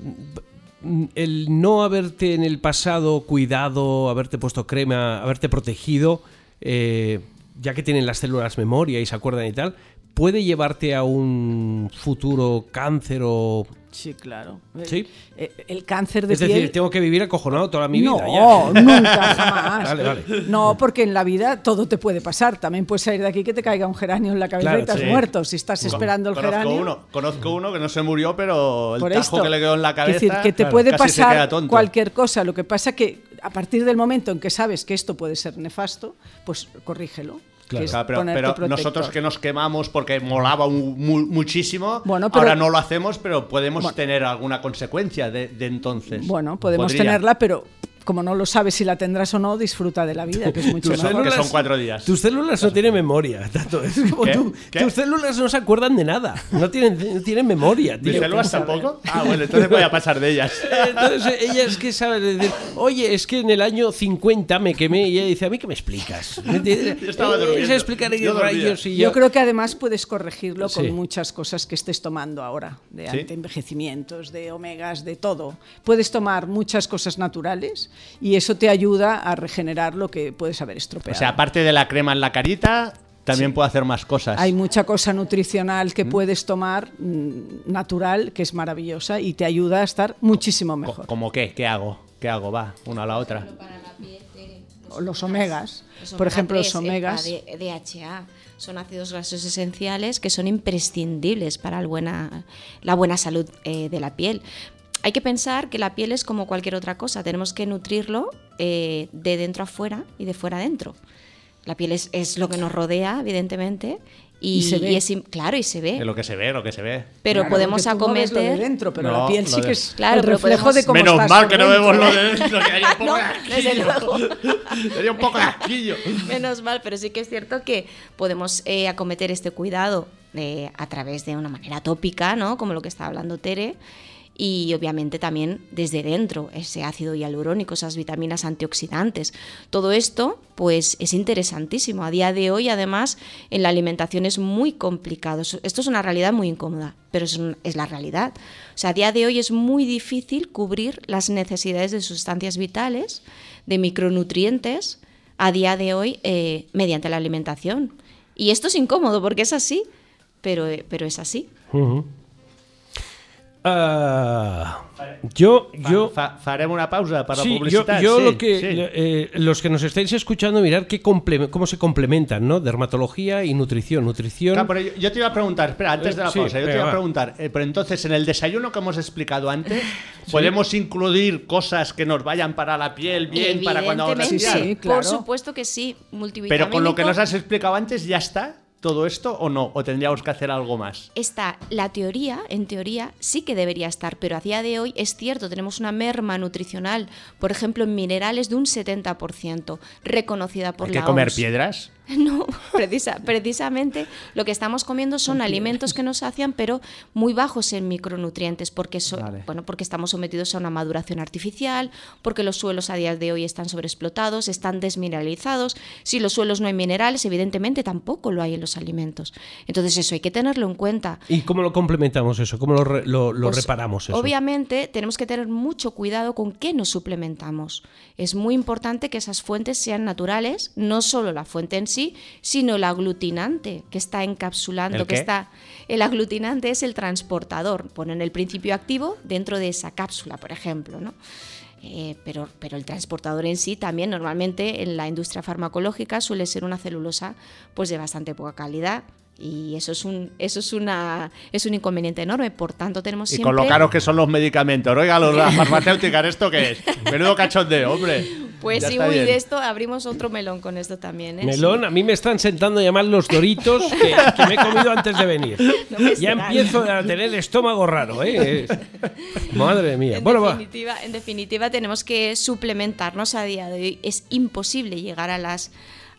el no haberte en el pasado cuidado, haberte puesto crema, haberte protegido, eh, ya que tienen las células memoria y se acuerdan y tal, puede llevarte a un futuro cáncer o... Sí, claro. Sí. Eh, El cáncer de Es piel... decir, tengo que vivir acojonado toda mi no, vida. ya. nunca, jamás. Vale, vale. No, porque en la vida todo te puede pasar. También puedes salir de aquí que te caiga un geranio en la cabeza Claro, y te has sí. muerto. Si estás esperando el conozco geranio... Uno, conozco uno que no se murió, pero el por tajo esto. que le quedó en la Es cabeza. decir, que te claro, puede pasar cualquier cosa. Lo que pasa que a partir del momento en que sabes que esto puede ser nefasto, pues corrígelo. Que es Claro, pero, nosotros que nos quemamos porque molaba mu- mu- muchísimo, Bueno, pero- ahora no lo hacemos, pero podemos Bueno. tener alguna consecuencia de, de entonces. Bueno, podemos Podría. tenerla, pero como no lo sabes si la tendrás o no, disfruta de la vida, que es mucho mejor. células- que son cuatro días. Tus células no tienen memoria. Tato. Es como ¿Qué? tú- ¿Qué? Tus células no se acuerdan de nada. No tienen, no tienen memoria. ¿Mis tío. células tampoco? Ah, bueno, entonces voy a pasar de ellas. Entonces ella es que sabe decir, oye, es que en el año 50 me quemé y ella dice, ¿a mí qué me explicas? Yo estaba durmiendo. explicar Yo dormía. rayos y Yo yo... creo que además puedes corregirlo Sí. con muchas cosas que estés tomando ahora, de ¿Sí? antienvejecimientos, de omegas, de todo. Puedes tomar muchas cosas naturales y eso te ayuda a regenerar lo que puedes haber O estropeado. sea, aparte de la crema en la carita, también puedo hacer más cosas. Hay mucha cosa nutricional que puedes tomar mm, natural que es maravillosa y te ayuda a estar muchísimo mejor. ¿Cómo qué? ¿Qué hago? ¿Qué hago? Va, una a la otra. Para la piel, Tere, O Los omegas, Los por ejemplo, los omega omegas. 3, DHA, son ácidos grasos esenciales que son imprescindibles para el buena, la buena salud eh, de la piel. Hay que pensar que la piel es como cualquier otra cosa, tenemos que nutrirlo eh, de dentro a fuera y de fuera adentro. La piel es, es lo que nos rodea, evidentemente, Y, Y se ve. y es im- claro, y se ve. Es lo que se ve, lo que se ve. Pero Claro, podemos tú no ves lo de acometer. dentro, pero No, la piel sí de- que es Claro, el pero reflejo podemos- de cómo Menos estás mal que no dentro. vemos lo de dentro, que haría un poco No, de desde asquillo. luego. Sería un poco de asquillo. Menos mal, pero sí que es cierto que podemos eh, acometer este cuidado eh, a través de una manera tópica, ¿no? Como lo que está hablando Tere. Y obviamente también desde dentro, ese ácido hialurónico, esas vitaminas antioxidantes. Todo esto, pues es interesantísimo. A día de hoy, además, en la alimentación es muy complicado. Esto es una realidad muy incómoda, pero es, la realidad. O sea, a día de hoy es muy difícil cubrir las necesidades de sustancias vitales, de micronutrientes, a día de hoy eh, mediante la alimentación. Y esto es incómodo porque es así, pero, eh, pero es así. Ah, yo, yo, Fa, farem una pausa para sí, la yo, yo sí, lo que sí. eh, los que nos estáis escuchando mirar qué cómo se complementan, ¿no? Dermatología y nutrición, nutrición. Claro, pero yo, yo te iba a preguntar, espera, antes Eh, de la pausa, yo te iba a preguntar, eh, pero entonces en el desayuno que hemos explicado antes, ¿podemos incluir cosas que nos vayan para la piel bien para cuando vamos a claro. por supuesto que sí. Pero con lo que multivitamínico nos has explicado antes, ¿ya está todo esto o no? ¿O tendríamos que hacer algo más? Está la teoría, en teoría sí que debería estar, pero a día de hoy es cierto, tenemos una merma nutricional, por ejemplo, en minerales de un 70%, reconocida por ¿Hay la que comer OMS. piedras? No, precisa- precisamente lo que estamos comiendo son alimentos que nos sacian, pero muy bajos en micronutrientes, porque, so- Vale. bueno, porque estamos sometidos a una maduración artificial, porque los suelos a día de hoy están sobreexplotados, están desmineralizados. Si los suelos no hay minerales, evidentemente tampoco lo hay en los alimentos. Entonces eso hay que tenerlo en cuenta. ¿Y cómo lo complementamos eso? ¿Cómo lo, re- lo- lo Pues, reparamos eso? Obviamente tenemos que tener mucho cuidado con qué nos suplementamos. Es muy importante que esas fuentes sean naturales, no solo la fuente en sí, sino el aglutinante que está encapsulando, ¿El que está. El aglutinante es el transportador, ponen el principio activo dentro de esa cápsula, por ejemplo, ¿no? Eh, pero, pero el transportador en sí también normalmente en la industria farmacológica suele ser una celulosa pues de bastante poca calidad y eso es un eso es una es un inconveniente enorme por tanto tenemos Y siempre con lo caros que son los medicamentos. Oiga, los, las farmacéuticas, ¿esto qué es? Menudo cachondeo, hombre. Pues Ya sí uy, de esto abrimos otro melón con esto también ¿eh? Melón, a mí me están sentando a llamar los doritos que, que me he comido antes de venir. No ya empiezo a tener el estómago raro, ¿eh? Madre mía. En, Bueno, va. definitiva, en definitiva, tenemos que suplementarnos a día de hoy. Es imposible llegar a las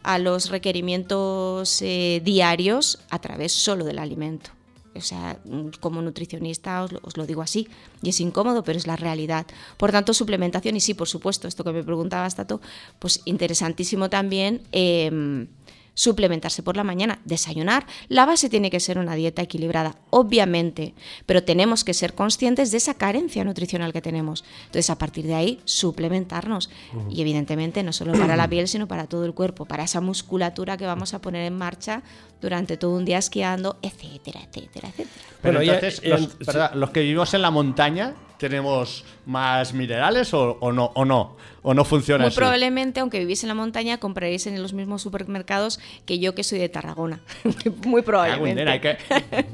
a los requerimientos eh, diarios a través solo del alimento. O sea, como nutricionista os lo, digo así, y es incómodo, pero es la realidad. Por tanto, suplementación, y sí, por supuesto, esto que me preguntabas, Tato, pues interesantísimo también eh, suplementarse por la mañana, desayunar. La base tiene que ser una dieta equilibrada, obviamente, pero tenemos que ser conscientes de esa carencia nutricional que tenemos. Entonces, a partir de ahí, suplementarnos. Y evidentemente, no solo para la piel, sino para todo el cuerpo, para esa musculatura que vamos a poner en marcha durante todo un día esquiando, etcétera, etcétera, etcétera. Pero Bueno, entonces, ya- los, perdón, los que vivimos en la montaña, ¿tenemos más minerales o, o no? ¿O no? ¿O no funciona Muy así? probablemente, aunque vivís en la montaña, compraréis en los mismos supermercados que yo, que soy de Tarragona. Muy probablemente. hay que...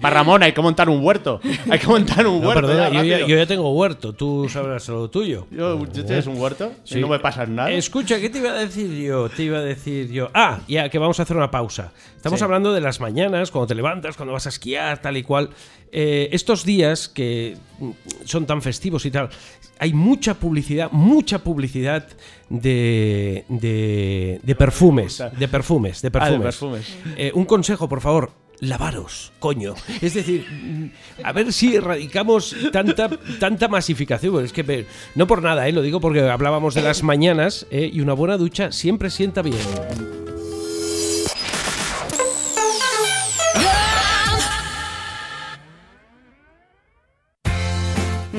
Barramón, hay que montar un huerto. Hay que montar un No, huerto. perdona, ya, yo, ya, rápido. yo ya tengo huerto, tú sabrás lo tuyo. Yo- ¿tú tienes un huerto? Sí. No me pasas nada. Escucha, ¿qué te iba a decir yo? Te iba a decir yo. Ah, ya, que vamos a hacer una pausa. Estamos Sí. hablando de las mañanas, cuando te levantas, cuando vas a esquiar, tal y cual. Eh, estos días que son tan festivos y tal, hay mucha publicidad, mucha publicidad de, de, de perfumes. De perfumes, de Ah, perfumes. de perfumes. Eh, un consejo, por favor. Lavaros, coño. Es decir, mm, a ver si erradicamos tanta, tanta masificación. porque Es que no por nada, ¿eh? lo digo porque hablábamos de las mañanas ¿eh? y una buena ducha siempre sienta bien.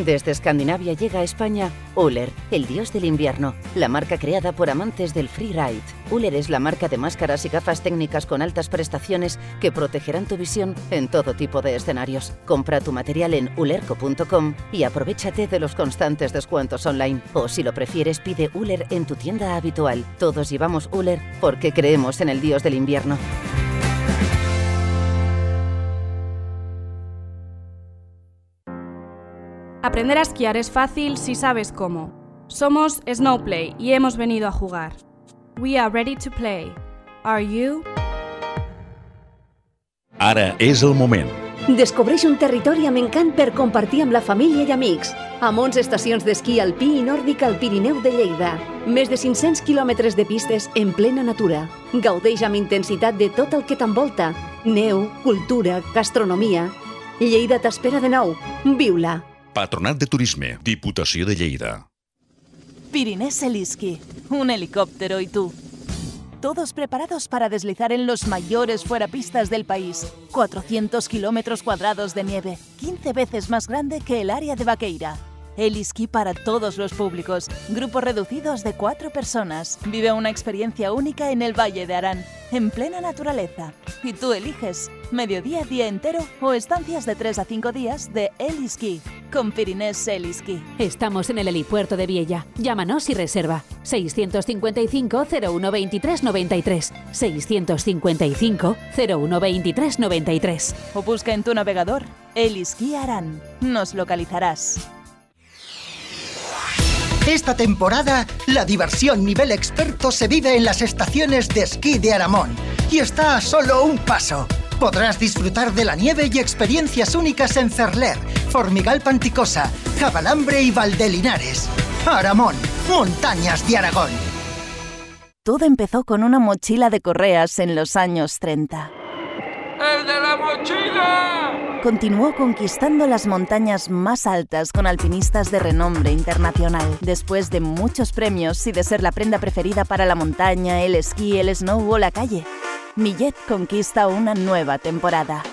Desde Escandinavia llega a España Uller, el dios del invierno, la marca creada por amantes del freeride. Uller es la marca de máscaras y gafas técnicas con altas prestaciones que protegerán tu visión en todo tipo de escenarios. Compra tu material en ulerco.com y aprovechate de los constantes descuentos online. O si lo prefieres, pide Uller en tu tienda habitual. Todos llevamos Uller porque creemos en el dios del invierno. Aprender a esquiar es fácil si sabes cómo. Somos Snowplay y hemos venido a jugar. We are ready to play. Are you? Ara és el moment. Descobreix un territori amb encant per compartir amb la família i amics. Amb 11 estacions d'esquí alpí i nòrdic al Pirineu de Lleida. Més de 500 quilòmetres de pistes en plena natura. Gaudeix amb intensitat de tot el que t'envolta. Neu, cultura, gastronomia... Lleida t'espera de nou. Viu-la. Patronat de Turisme, Diputació de Lleida. Pirinés Eliski, un helicóptero y tú. Todos preparados para deslizar en los mayores fuerapistas del país. 400 kilómetros cuadrados de nieve, 15 veces más grande que el área de Vaqueira. Eliski para todos los públicos. Grupos reducidos de cuatro personas. Vive una experiencia única en el Valle de Arán, en plena naturaleza. Y tú eliges mediodía, día entero o estancias de 3 a 5 días de Eliski con Pirinés Eliski. Estamos en el helipuerto de Viella. Llámanos y reserva. 655 0123 93. 655 0123 93. O busca en tu navegador Eliski Arán. Nos localizarás. Esta temporada, la diversión nivel experto se vive en las estaciones de esquí de Aramón y está a solo un paso. Podrás disfrutar de la nieve y experiencias únicas en Cerler, Formigal Panticosa, Cabalambre y Valdelinares. Aramón, montañas de Aragón. Todo empezó con una mochila de correas en los años 30. ¡El de la mochila! Continuó conquistando las montañas más altas con alpinistas de renombre internacional. Después de muchos premios y de ser la prenda preferida para la montaña, el esquí, el snow o la calle, Millet conquista una nueva temporada.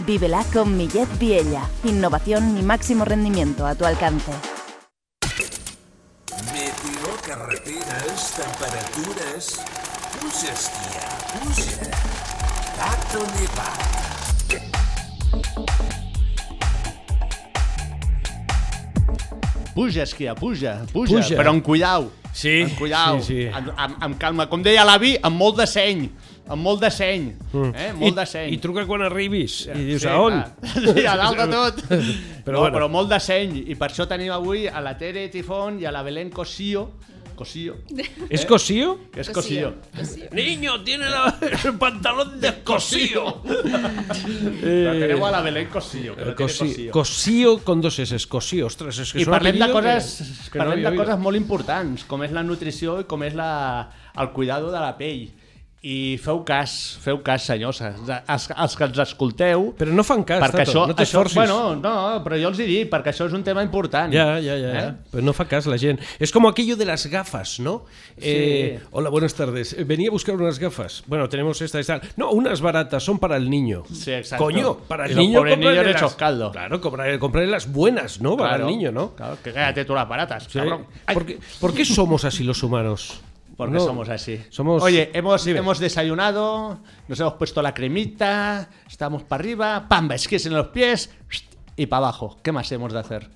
Vívela con Millet Viella. Innovación y máximo rendimiento a tu alcance. Meteo, carreteres, temperatures... Puja, esquiar, puja. Tato nevat. Puja, esquia, puja, puja, Puja. puja. però amb cullau. Sí, amb cullau, sí, sí. Amb, amb, amb calma. Com deia l'avi, amb molt de seny. Amb molt de seny. Mm. Eh? Molt I, de seny. I truca quan arribis. I dius, Sí, a on? clar. Sí, a dalt de tot. Però no, bueno. però molt de seny. I per això tenim avui a la Tere Tifón i a la Belén Cosío. Cosío. ¿Es cosío? Es Cosío. Niño, tiene la- el pantalón de cosío. Però tenemos a la Belén Cosío. Que Eh, no tiene cosí- Cosío. cosío con dos S, cosío. Ostras, es que I parlem de coses, que- que no parlem havia de coses molt importants, com és la nutrició i com és la, el cuidado de la pell. I feu cas, feu cas, senyors, els, els que ens escolteu... Però no fan cas, perquè Tato, això, no t'esforcis. bueno, no, però jo els hi dic, perquè això és un tema important. Ya, ya, ya. ¿Eh? Pero no fa cas la gente. Es como aquello de las gafas, ¿no? Eh, hola, buenas tardes. Eh, Venía a buscar unas gafas. Bueno, tenemos esta y tal. No, unas baratas, son para el niño. Sí, exacto. Coño, para el Y niño. cómprale niños las- caldo. Claro, comprarle, comprarle las buenas, ¿no? Para Claro, el niño, ¿no? Claro, que cállate tú las baratas, Sí. cabrón. Ay, ¿Por, qué, por qué somos así los humanos? Porque No, somos así. Somos... Oye, hemos, Dime. hemos desayunado, nos hemos puesto la cremita, estamos para arriba, pamba, esquís en los pies y para abajo. ¿Qué más hemos de hacer?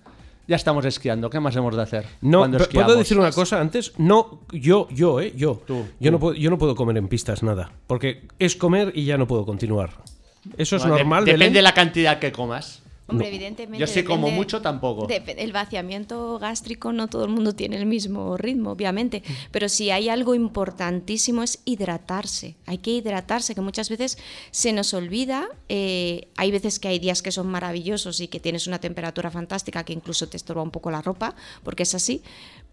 Ya estamos esquiando, ¿qué más hemos de hacer? No? ¿puedo decir una cosa antes? No, yo, yo, eh, yo. Tú, yo, tú. No puedo, yo no puedo comer en pistas nada. Porque es comer y ya no puedo continuar. Eso es No, de- normal, Depende de la cantidad que comas. Hombre, No. evidentemente. Yo sí como mucho tampoco. el vaciamiento gástrico no todo el mundo tiene el mismo ritmo, obviamente. Pero si hay algo importantísimo es hidratarse. Hay que hidratarse, que muchas veces se nos olvida. Eh, hay veces que hay días que son maravillosos y que tienes una temperatura fantástica que incluso te estorba un poco la ropa, porque es así.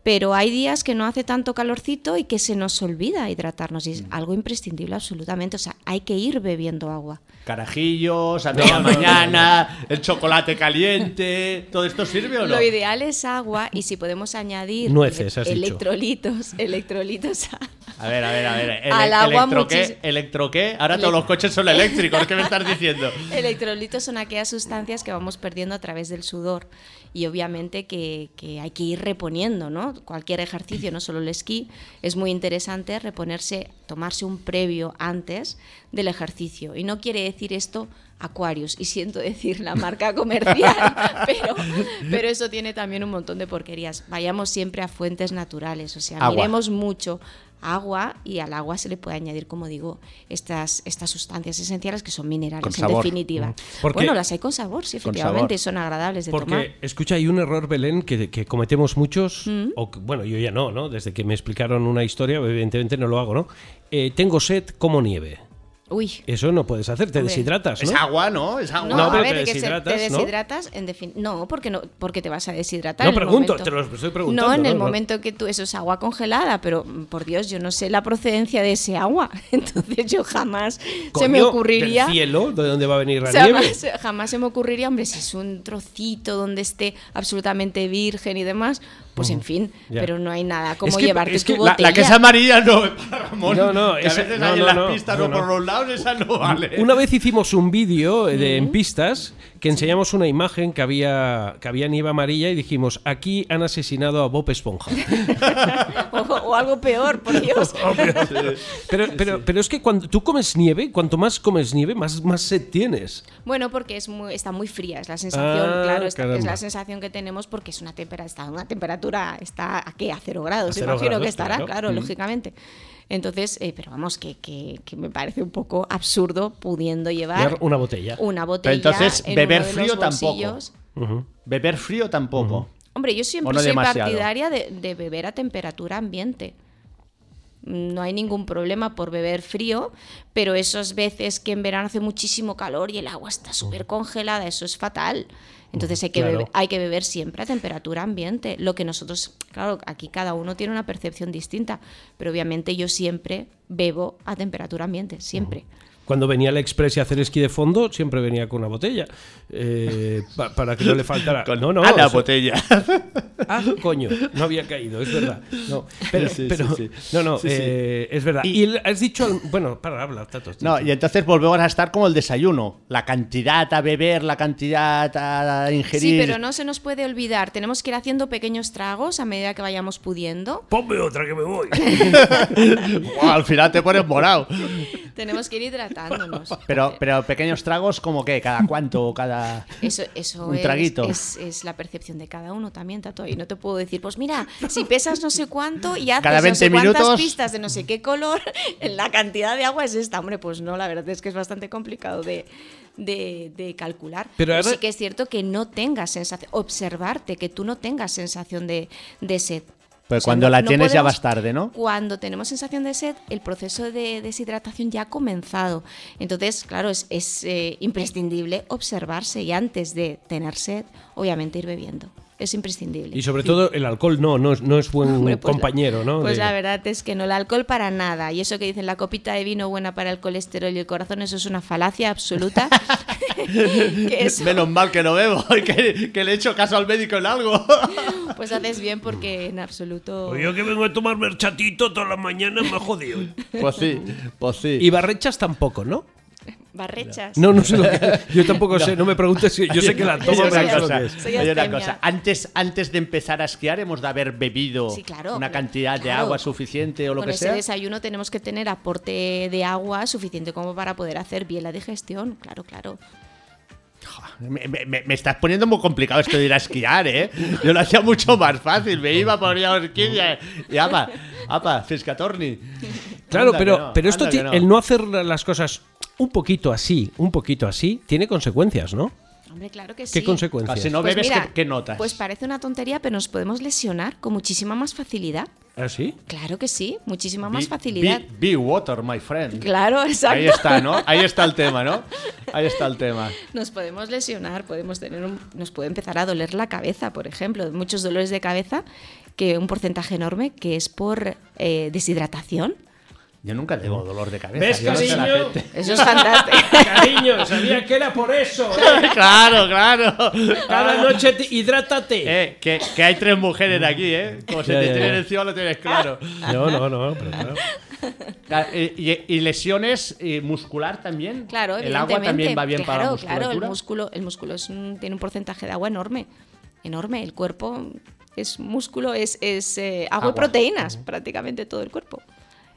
Pero hay días que no hace tanto calorcito y que se nos olvida hidratarnos. Y es algo imprescindible absolutamente. O sea, hay que ir bebiendo agua. Carajillos, a media mañana, el chocolate caliente, ¿todo esto sirve o no? Lo ideal es agua y si podemos añadir Nueces, has dicho. electrolitos, electrolitos a- A ver, a ver, a ver. ele- Al agua ¿Electro qué? ¿Electro qué? Ahora todos los coches son eléctricos, ¿qué me estás diciendo? Electrolitos son aquellas sustancias que vamos perdiendo a través del sudor y obviamente que, que hay que ir reponiendo, ¿no? Cualquier ejercicio, no solo el esquí, es muy interesante reponerse, tomarse un previo antes del ejercicio. Y no quiere decir esto Aquarius, y siento decir la marca comercial, pero, pero eso tiene también un montón de porquerías. Vayamos siempre a fuentes naturales, o sea, Agua. miremos mucho agua y al agua se le puede añadir, como digo, estas, estas sustancias esenciales que son minerales Con en definitiva. Mm. Porque- bueno, las hay con sabor, sí, efectivamente, y sabor. son agradables de Porque, tomar. escucha, hay un error, Belén, que, que cometemos muchos, Mm. o que- bueno, yo ya no, ¿no? Desde que me explicaron una historia, evidentemente no lo hago, ¿no? Eh, tengo sed como nieve. Uy. Eso no puedes hacer, te deshidratas, ¿no? Es agua, ¿no? Es agua. No, No, a pero ver, te de que se- deshidratas, ¿no? deshidratas, en defin- no, porque no, porque te vas a deshidratar. No, en pregunto, momento. te lo estoy preguntando, No, en el no, no. momento que tú, eso es agua congelada, pero por Dios, yo no sé la procedencia de ese agua. Entonces yo jamás se me ocurriría. ¿Del cielo? ¿De dónde va a venir la O sea, nieve? jamás, jamás se me ocurriría, hombre, si es un trocito donde esté absolutamente virgen y demás, pues en fin, Ya. pero no hay nada como Es que- llevarte es tu que La, botella. la que es amarilla no, Ramón. No, no, que a veces no, hay no, en las no, pistas, no, por los lados, esa no vale. Una vez hicimos un vídeo eh, de, en pistas que enseñamos una imagen que había, que había nieve amarilla y dijimos, aquí han asesinado a Bob Esponja. o, o algo peor, por Dios. Pero, pero, pero es que cuando tú comes nieve, cuanto más comes nieve, más, más sed tienes. Bueno, porque es muy, está muy fría, es la sensación, Ah, claro, es la sensación que tenemos porque es una temperatura, está una temperatura, está a qué, a cero grados, A cero imagino grados, que estará, claro. claro, Mm. lógicamente. Entonces, eh, pero vamos, que, que, que me parece un poco absurdo pudiendo llevar una botella. una Pero botella entonces, en beber frío tampoco. Beber frío tampoco. Hombre, yo ¿O siempre no soy demasiado? partidaria de, de beber a temperatura ambiente. No hay ningún problema por beber frío, pero esas veces que en verano hace muchísimo calor y el agua está súper congelada, eso es fatal. Entonces hay que, Claro. beber, hay que beber siempre a temperatura ambiente. Lo que nosotros, claro, aquí cada uno tiene una percepción distinta, pero obviamente yo siempre bebo a temperatura ambiente, siempre. Cuando venía el Express a hacer esquí de fondo, siempre venía con una botella. eh, pa- para que no le faltara. no, no. a la botella. Ah, coño, no había caído, es verdad. No, pero, Sí, sí, pero- sí. no, no, Sí, sí. eh, es verdad. Y, has dicho, bueno, para hablar, Tato. No, y entonces volvemos a estar como el desayuno. La cantidad a beber, la cantidad a Sí, ingerir. pero no se nos puede olvidar, tenemos que ir haciendo pequeños tragos a medida que vayamos pudiendo. Ponme otra que me voy. Al final te pones morado. Tenemos que ir hidratándonos. Pero, pero pequeños tragos, como que cada cuánto o cada. Eso, eso Un es, traguito. Es, es la percepción de cada uno también, Tato. Y no te puedo decir, pues mira, si pesas no sé cuánto y haces Cada no 20 sé cuántas minutos- pistas de no sé qué color, la cantidad de agua es esta. Hombre, pues no, la verdad es que es bastante complicado de, de- de calcular. Pero Pero, ahora- sí que es cierto que no tengas sensación, observarte, que tú no tengas sensación de, de sed. Pues O sea, cuando no- la no tienes ya podemos- vas tarde, ¿no? Cuando tenemos sensación de sed, el proceso de deshidratación ya ha comenzado. Entonces, claro, es, es, eh, imprescindible observarse y antes de tener sed, obviamente ir bebiendo. Es imprescindible. Y sobre todo el alcohol no, no es, no es buen Hombre, pues la- compañero, ¿no? Pues De- la verdad es que no, el alcohol para nada. Y eso que dicen la copita de vino buena para el colesterol y el corazón, eso es una falacia absoluta. Eso- Menos mal que no bebo, que, que le he hecho caso al médico en algo. pues haces bien porque en absoluto... Pues yo que vengo a tomar merchatito todas las mañanas me ha jodido. Pues sí, pues sí. Y barrechas tampoco, ¿no? Barrechas. No, no sé lo que. Yo tampoco sé, no me preguntes si. Yo sé que la Hay tomo, una no sé lo cosa, hay una cosa. Antes, antes de empezar a esquiar hemos de haber bebido Sí, claro, una cantidad de claro. agua suficiente o lo Con que ese sea. desayuno tenemos que tener aporte de agua suficiente como para poder hacer bien la digestión. Claro, claro. Me, me- me- estás poniendo muy complicado esto de ir a esquiar, ¿eh? Yo lo hacía mucho más fácil. Me iba, ponía horquilla y apa, apa, fiscatorni. Claro, Anda pero, no, pero esto, no. el no hacer las cosas un poquito así, un poquito así, tiene consecuencias, ¿no? Hombre, claro que sí. ¿Qué consecuencias? Ah, si no Pues bebes, mira, ¿qué, qué notas? Pues parece una tontería, pero nos podemos lesionar con muchísima más facilidad. ¿Ah, sí? Claro que sí, muchísima más facilidad. Be, be water, my friend. Claro, exacto. Ahí está, ¿no? Ahí está el tema, ¿no? Ahí está el tema. Nos podemos lesionar, podemos tener un- nos puede empezar a doler la cabeza, por ejemplo, muchos dolores de cabeza, que un porcentaje enorme que es por eh, deshidratación. Yo nunca tengo dolor de cabeza. ¿Ves, yo no sé la cariño? gente. Eso es fantástico. Cariño, sabía que era por eso. ¿eh? claro, claro. Cada noche te- hidrátate. Eh, que, que hay tres mujeres aquí, ¿eh? Como se te tienen encima lo tienes claro. No, no, no, pero claro. Ah, eh, Y, y lesiones eh, muscular también. Claro, El agua evidentemente. también va bien para la Claro, musculatura. Claro, el músculo, el músculo es un- tiene un porcentaje de agua enorme. Enorme. El cuerpo es músculo, es, es eh, agua, Agua. y proteínas, prácticamente todo el cuerpo.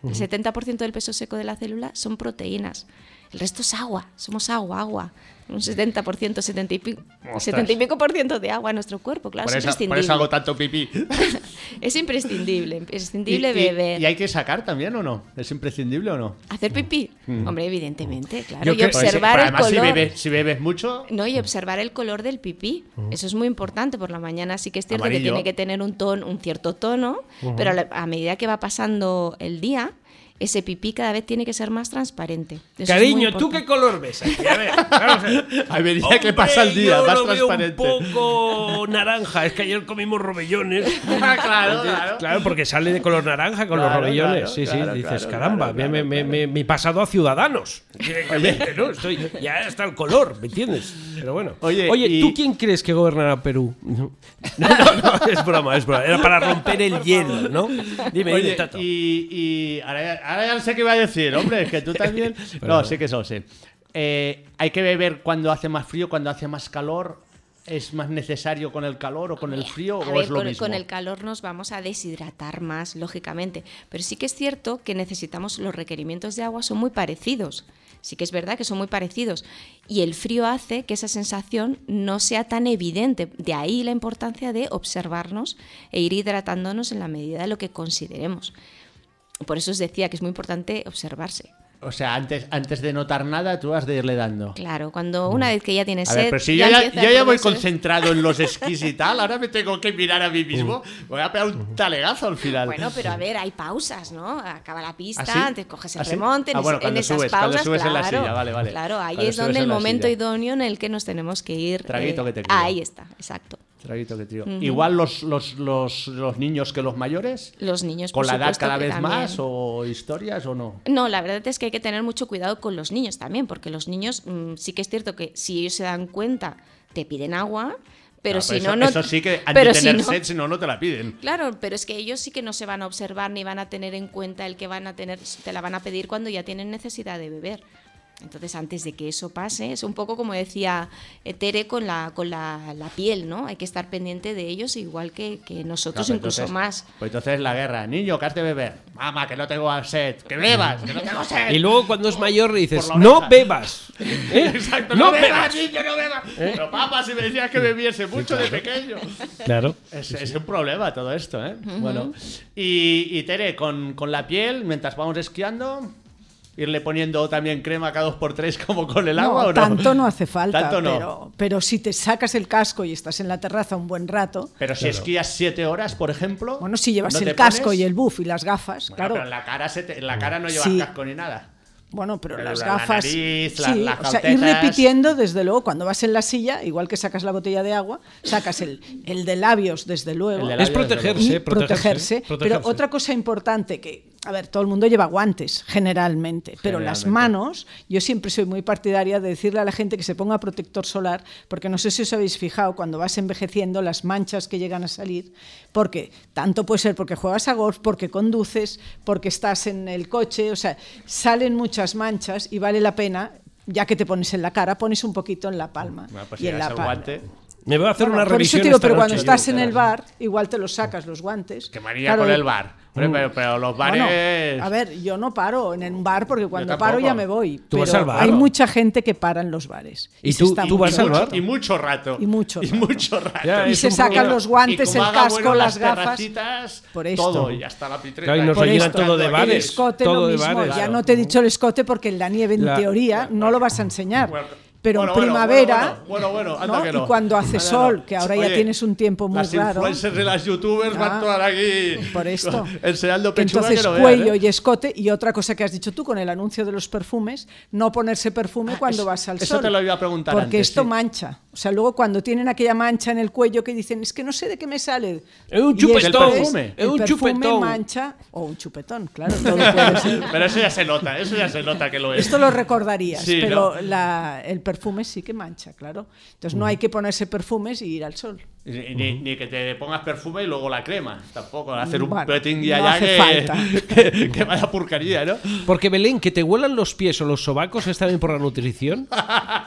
El 70% del peso seco de la célula son proteínas. El resto es agua. Somos agua, agua. Un 70%, 70 y pico, Ostras. 70 y pico por ciento de agua en nuestro cuerpo. Claro, por, es por imprescindible. eso hago tanto pipí. Es imprescindible, ¿Y, imprescindible y- beber. y hay que sacar también o no? ¿Es imprescindible o no? ¿Hacer pipí? Hombre, evidentemente, claro. Yo y si- observar el además, si color. bebes, si bebes mucho, No, y observar el color del pipí. Eso es muy importante. Por la mañana sí que es cierto Amarillo. que tiene que tener un tono, un cierto tono, pero a, la- a medida que va pasando el día, ese pipí cada vez tiene que ser más transparente. Eso Cariño, ¿tú qué color ves aquí? A ver, vamos a ver. A medida que pasa el día, yo más lo veo transparente. un poco naranja. Es que ayer comimos robellones. claro, claro. Claro, porque sale de color naranja con los robellones. claro, sí, sí, claro, dices, claro, caramba, claro, me, me, he pasado a ciudadanos. Directamente, ¿no? Estoy, ya está el color, ¿me entiendes? Pero bueno. Oye, y- ¿tú quién crees que gobernará Perú? No, no, no, es broma, es broma. Era para romper el hielo, ¿no? Dime, dime, Oye, Tato. y, y ahora, ahora ya no sé qué iba a decir, hombre, es que tú también... no, sí que eso, sí. Eh, hay que beber cuando hace más frío, cuando hace más calor. ¿Es más necesario con el calor o con el frío A o ver, es lo con, mismo? con el calor nos vamos a deshidratar más, lógicamente. Pero sí que es cierto que necesitamos, los requerimientos de agua son muy parecidos. Sí que es verdad que son muy parecidos. Y el frío hace que esa sensación no sea tan evidente. De ahí la importancia de observarnos e ir hidratándonos en la medida de lo que consideremos. Por eso os decía que es muy importante observarse. O sea, antes, antes de notar nada, tú has de irle dando. Claro, cuando una vez que ya tienes Mm. Ver, sed, pero si yo ya, yo el ya voy concentrado en los esquís y tal, ahora me tengo que mirar a mí mismo. Voy a pegar un talegazo al final. Bueno, pero a ver, hay pausas, ¿no? Acaba la pista, ¿Ah, sí? antes coges el ¿Ah, remonte, en, Ah, bueno, en esas subes, cuando pausas, subes en la claro, silla, vale, vale. Claro, ahí Cuando es donde el momento silla. idóneo en el que nos tenemos que ir. eh, Traguito que te. Ahí está, exacto. Traguito que. Igual los, los, los, los niños que los mayores. Los niños, ¿Con por la edad cada vez también. más o historias o no? No, la verdad es que hay que tener mucho cuidado con los niños también, porque los niños mm, sí que es cierto que si ellos se dan cuenta, te piden agua, pero Ah, si no, no. Eso sí que pero si tener no- sed, si no, no te la piden. Claro, pero es que ellos sí que no se van a observar ni van a tener en cuenta el que van a tener, te la van a pedir cuando ya tienen necesidad de beber. Entonces, antes de que eso pase, es un poco como decía eh, Tere con la, con la, la piel, ¿no? Hay que estar pendiente de ellos igual que, que nosotros, Claro, incluso entonces- más. Pues entonces la guerra. Niño, que has de beber. Mamá, que no tengo sed. Que bebas, que no tengo sed. Y luego cuando es mayor le dices, no oreja". bebas. ¿Eh? Exacto, no, no, bebas. bebas, niño, no bebas. ¿Eh? Pero papá, si me decías que bebiese mucho de pequeño. Claro. Es, es un problema todo esto, ¿eh? Ujú. Bueno, y, y Tere, con, con la piel, mientras vamos esquiando, irle poniendo también crema cada dos por tres como con el agua no, o no? tanto no hace falta, Tanto no. pero, pero si te sacas el casco y estás en la terraza un buen rato, Pero si esquías siete horas, por ejemplo. bueno, si llevas ¿no el casco pones? y el buff y las gafas, Bueno, claro. pero en la cara, se te- en la cara no llevas Sí. casco ni nada. Bueno, pero, Pero las la- la gafas. nariz, la- sí, las o sea, ir repitiendo, desde luego, cuando vas en la silla, igual que sacas la botella de agua, sacas el, el de labios, desde luego. El de labios, Es protegerse, y protegerse, protegerse. protegerse. Pero otra cosa importante que, a ver, todo el mundo lleva guantes, generalmente, pero las manos, yo siempre soy muy partidaria de decirle a la gente que se ponga protector solar, porque no sé si os habéis fijado, cuando vas envejeciendo, las manchas que llegan a salir, porque tanto puede ser porque juegas a golf, porque conduces, porque estás en el coche, o sea, salen muchas manchas y vale la pena. Ya que te pones en la cara, pones un poquito en la palma Bueno, pues y en la palma. guante. Me voy a hacer Bueno, una por eso revisión te digo, pero cuando noche estás yo, en el claro. bar, igual te los sacas los guantes. Que manía Claro, con el bar. Hombre, pero, pero los bueno, bares. a ver, yo no paro en un bar porque cuando paro ya me voy. ¿Tú vas pero al bar? hay mucha gente que para en los bares. ¿Y se tú- está tú vas al bar? Y mucho rato. Y mucho Y rato. mucho rato. Ya, Y se sacan problema. los guantes, Y el casco, bueno las gafas. Por esto. Todo, y hasta la pitreta. Claro, y nos esto, todo de el bares. escote todo lo de mismo. bares. Ya no te he dicho el escote porque en la nieve en La- teoría no lo vas a enseñar. Pero bueno, en bueno, primavera, Bueno, bueno, bueno, anda ¿no? que no. y cuando hace Anda sol, no. que ahora ya tienes un tiempo muy las raro. influencers de las youtubers van Ah, todas aquí por esto. enseñando Que pechuga entonces que no vean, cuello ¿eh? y escote y otra cosa que has dicho tú con el anuncio de los perfumes, no ponerse perfume cuando eso- vas al eso sol. te lo iba a preguntar Porque antes, esto sí. mancha. O sea, luego cuando tienen aquella mancha en el cuello que dicen, es que no sé de qué me sale. Es un chupetón. perfume. Es el un perfume chupetón. mancha o un chupetón, claro, todo puede ser. Pero eso ya se nota, eso ya se nota que lo es. Esto lo recordarías, Sí, pero ¿no? la- el perfume sí que mancha, claro. Entonces no hay que ponerse perfumes y ir al sol. Ni, que te pongas perfume y luego la crema. Tampoco. Hacer un Bueno, petting y no allá hace que, falta. que, que vaya porquería, ¿no? Porque Belén, que te huelan los pies o los sobacos está bien por la nutrición.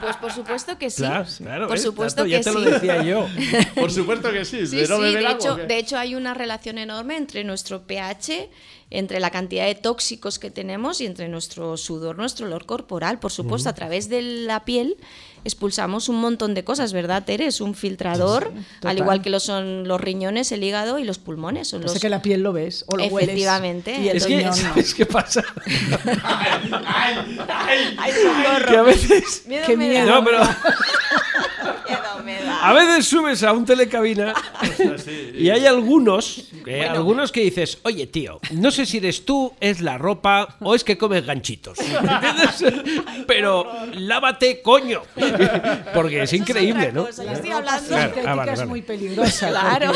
Pues por supuesto que sí. Claro, claro, por ¿ves? supuesto Tato, ya que te sí. lo decía yo. Por supuesto que sí. Sí, de no sí, beber de agua, hecho, ¿o qué? de hecho hay una relación enorme entre nuestro pH, entre la cantidad de tóxicos que tenemos y entre nuestro sudor, nuestro olor corporal. Por supuesto, a través de la piel expulsamos un montón de cosas, ¿verdad, Tere? Es un filtrador, al igual que lo son los riñones, el hígado y los pulmones. Son los... que la piel lo ves o lo Efectivamente. hueles. Y el Es que, riñón no. ¿sabes qué pasa? ¡Ay, socorro! Que a veces... Miedo Qué me miedo. da. No, pero... Miedo me da. A veces subes a un telecabina y hay algunos, eh, algunos que dices, oye tío, no sé si eres tú, es la ropa o es que comes ganchitos. ¿Entiendes? Pero lávate, coño. Porque es increíble, ¿no? Estoy hablando Claro. sintética Ah, vale, es muy peligrosa. Claro.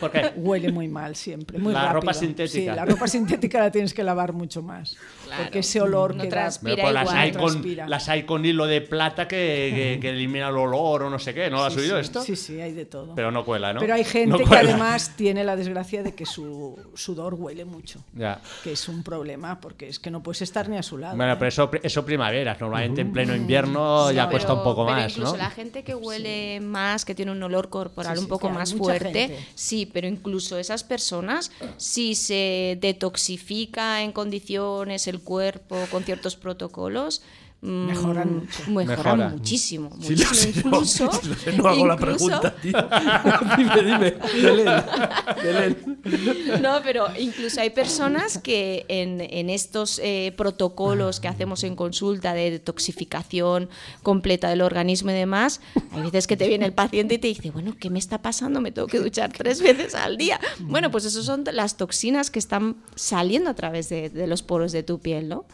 porque Huele muy mal siempre, muy La rápido. ropa sintética. Sí, la ropa sintética la tienes que lavar mucho más. Porque ese olor No que transpira Pero las, igual. hay con, Transpira. las hay con hilo de plata que, que- que elimina el olor o no sé qué. ¿No lo has Sí, oído sí, esto? Sí, sí, hay de todo. Pero no cuela, ¿no? Pero hay gente No que además tiene la desgracia de que su sudor huele mucho. Ya. Que es un problema porque es que no puedes estar ni a su lado. Bueno, ¿eh? pero eso, eso primaveras. Normalmente en pleno invierno ya No, cuesta un poco pero más, incluso ¿no? la gente que huele más, que tiene un olor corporal Sí, un sí, poco más fuerte, gente. sí, pero incluso esas personas, si se detoxifica en condiciones el cuerpo con ciertos protocolos, Mejoran mucho. mejoran Mejora. muchísimo, Sí, lo muchísimo. sé, incluso, sí, lo sé, no hago la pregunta, tío. dime, dime. Belén, Belén. No, pero incluso hay personas que en, en estos eh, protocolos que hacemos en consulta de detoxificación completa del organismo y demás, hay veces que te viene el paciente y te dice, bueno, ¿qué me está pasando? Me tengo que duchar tres veces al día. Bueno, pues eso son las toxinas que están saliendo a través de, de los poros de tu piel, ¿no?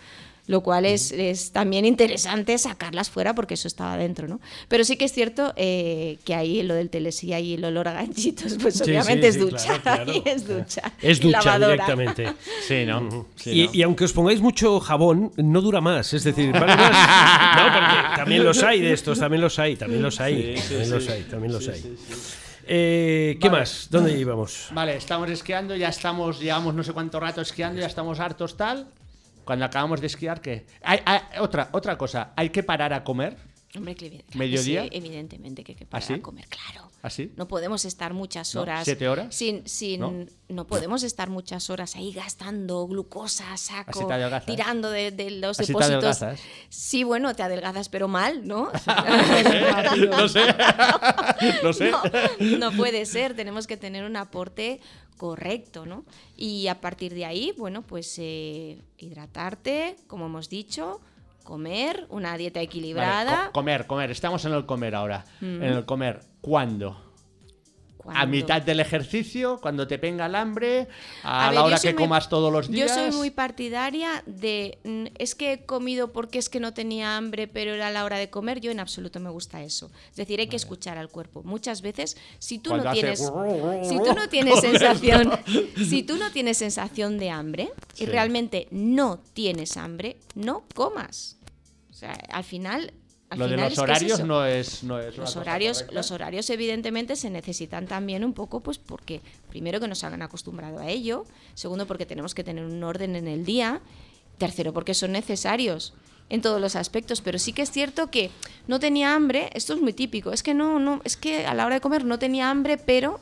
Lo cual es, es también interesante sacarlas fuera porque eso estaba dentro, ¿no? Pero sí que es cierto eh, que ahí lo del telesilla y el olor a ganchitos, pues Sí, obviamente sí, es sí, ducha. claro, claro. ahí es ducha. Es ducha lavadora. directamente. Sí, ¿no? Sí, y, ¿no? y aunque os pongáis mucho jabón, no dura más. Es decir, vale más. No, porque también los hay de estos, también los hay, también los hay. Sí, sí, también sí. los hay, también los hay. Eh, ¿Qué Vale. más? ¿Dónde íbamos? Vale, estamos esquiando, ya estamos, llevamos no sé cuánto rato esquiando, ya estamos hartos tal. Cuando acabamos de esquiar, ¿qué? Hay, hay- otra, otra cosa, ¿hay que parar a comer? Hombre, ¿Mediodía? sí, evidentemente que hay que parar ¿Ah, a comer, claro. ¿Así? No podemos estar muchas ¿No? horas. ¿Siete horas? Sin, sin, ¿No? ¿No? podemos estar muchas horas ahí gastando glucosa, saco, te tirando de, de los Así te depósitos. adelgazas. Sí, bueno, te adelgazas, pero mal, ¿no? no sé. no sé. No, no puede ser, tenemos que tener un aporte correcto, ¿no? Y a partir de ahí, bueno, pues eh, hidratarte, como hemos dicho, comer, una dieta Vale, equilibrada. co- comer, comer. Estamos en el comer ahora. Mm. En el comer. ¿Cuándo? ¿A mitad del ejercicio? ¿Cuando te venga el hambre? ¿A, la hora que muy- comas todos los días? Yo soy muy partidaria de mm, es que he comido porque es que no tenía hambre, pero era la hora de comer. Yo en absoluto me gusta eso. Es decir, hay que escuchar al cuerpo. Muchas veces, si tú Cuando no hace tienes, si tú no tienes sensación, esto. si tú no tienes sensación de hambre Sí. y realmente no tienes hambre, no comas. O sea, al final, al Lo de los es es horarios eso. no es, no es Los horarios, correcta. los horarios evidentemente se necesitan también un poco, pues porque primero que nos hagan acostumbrado a ello, segundo porque tenemos que tener un orden en el día, tercero porque son necesarios en todos los aspectos, pero sí que es cierto que no tenía hambre, esto es muy típico, es que no, no, es que a la hora de comer no tenía hambre, pero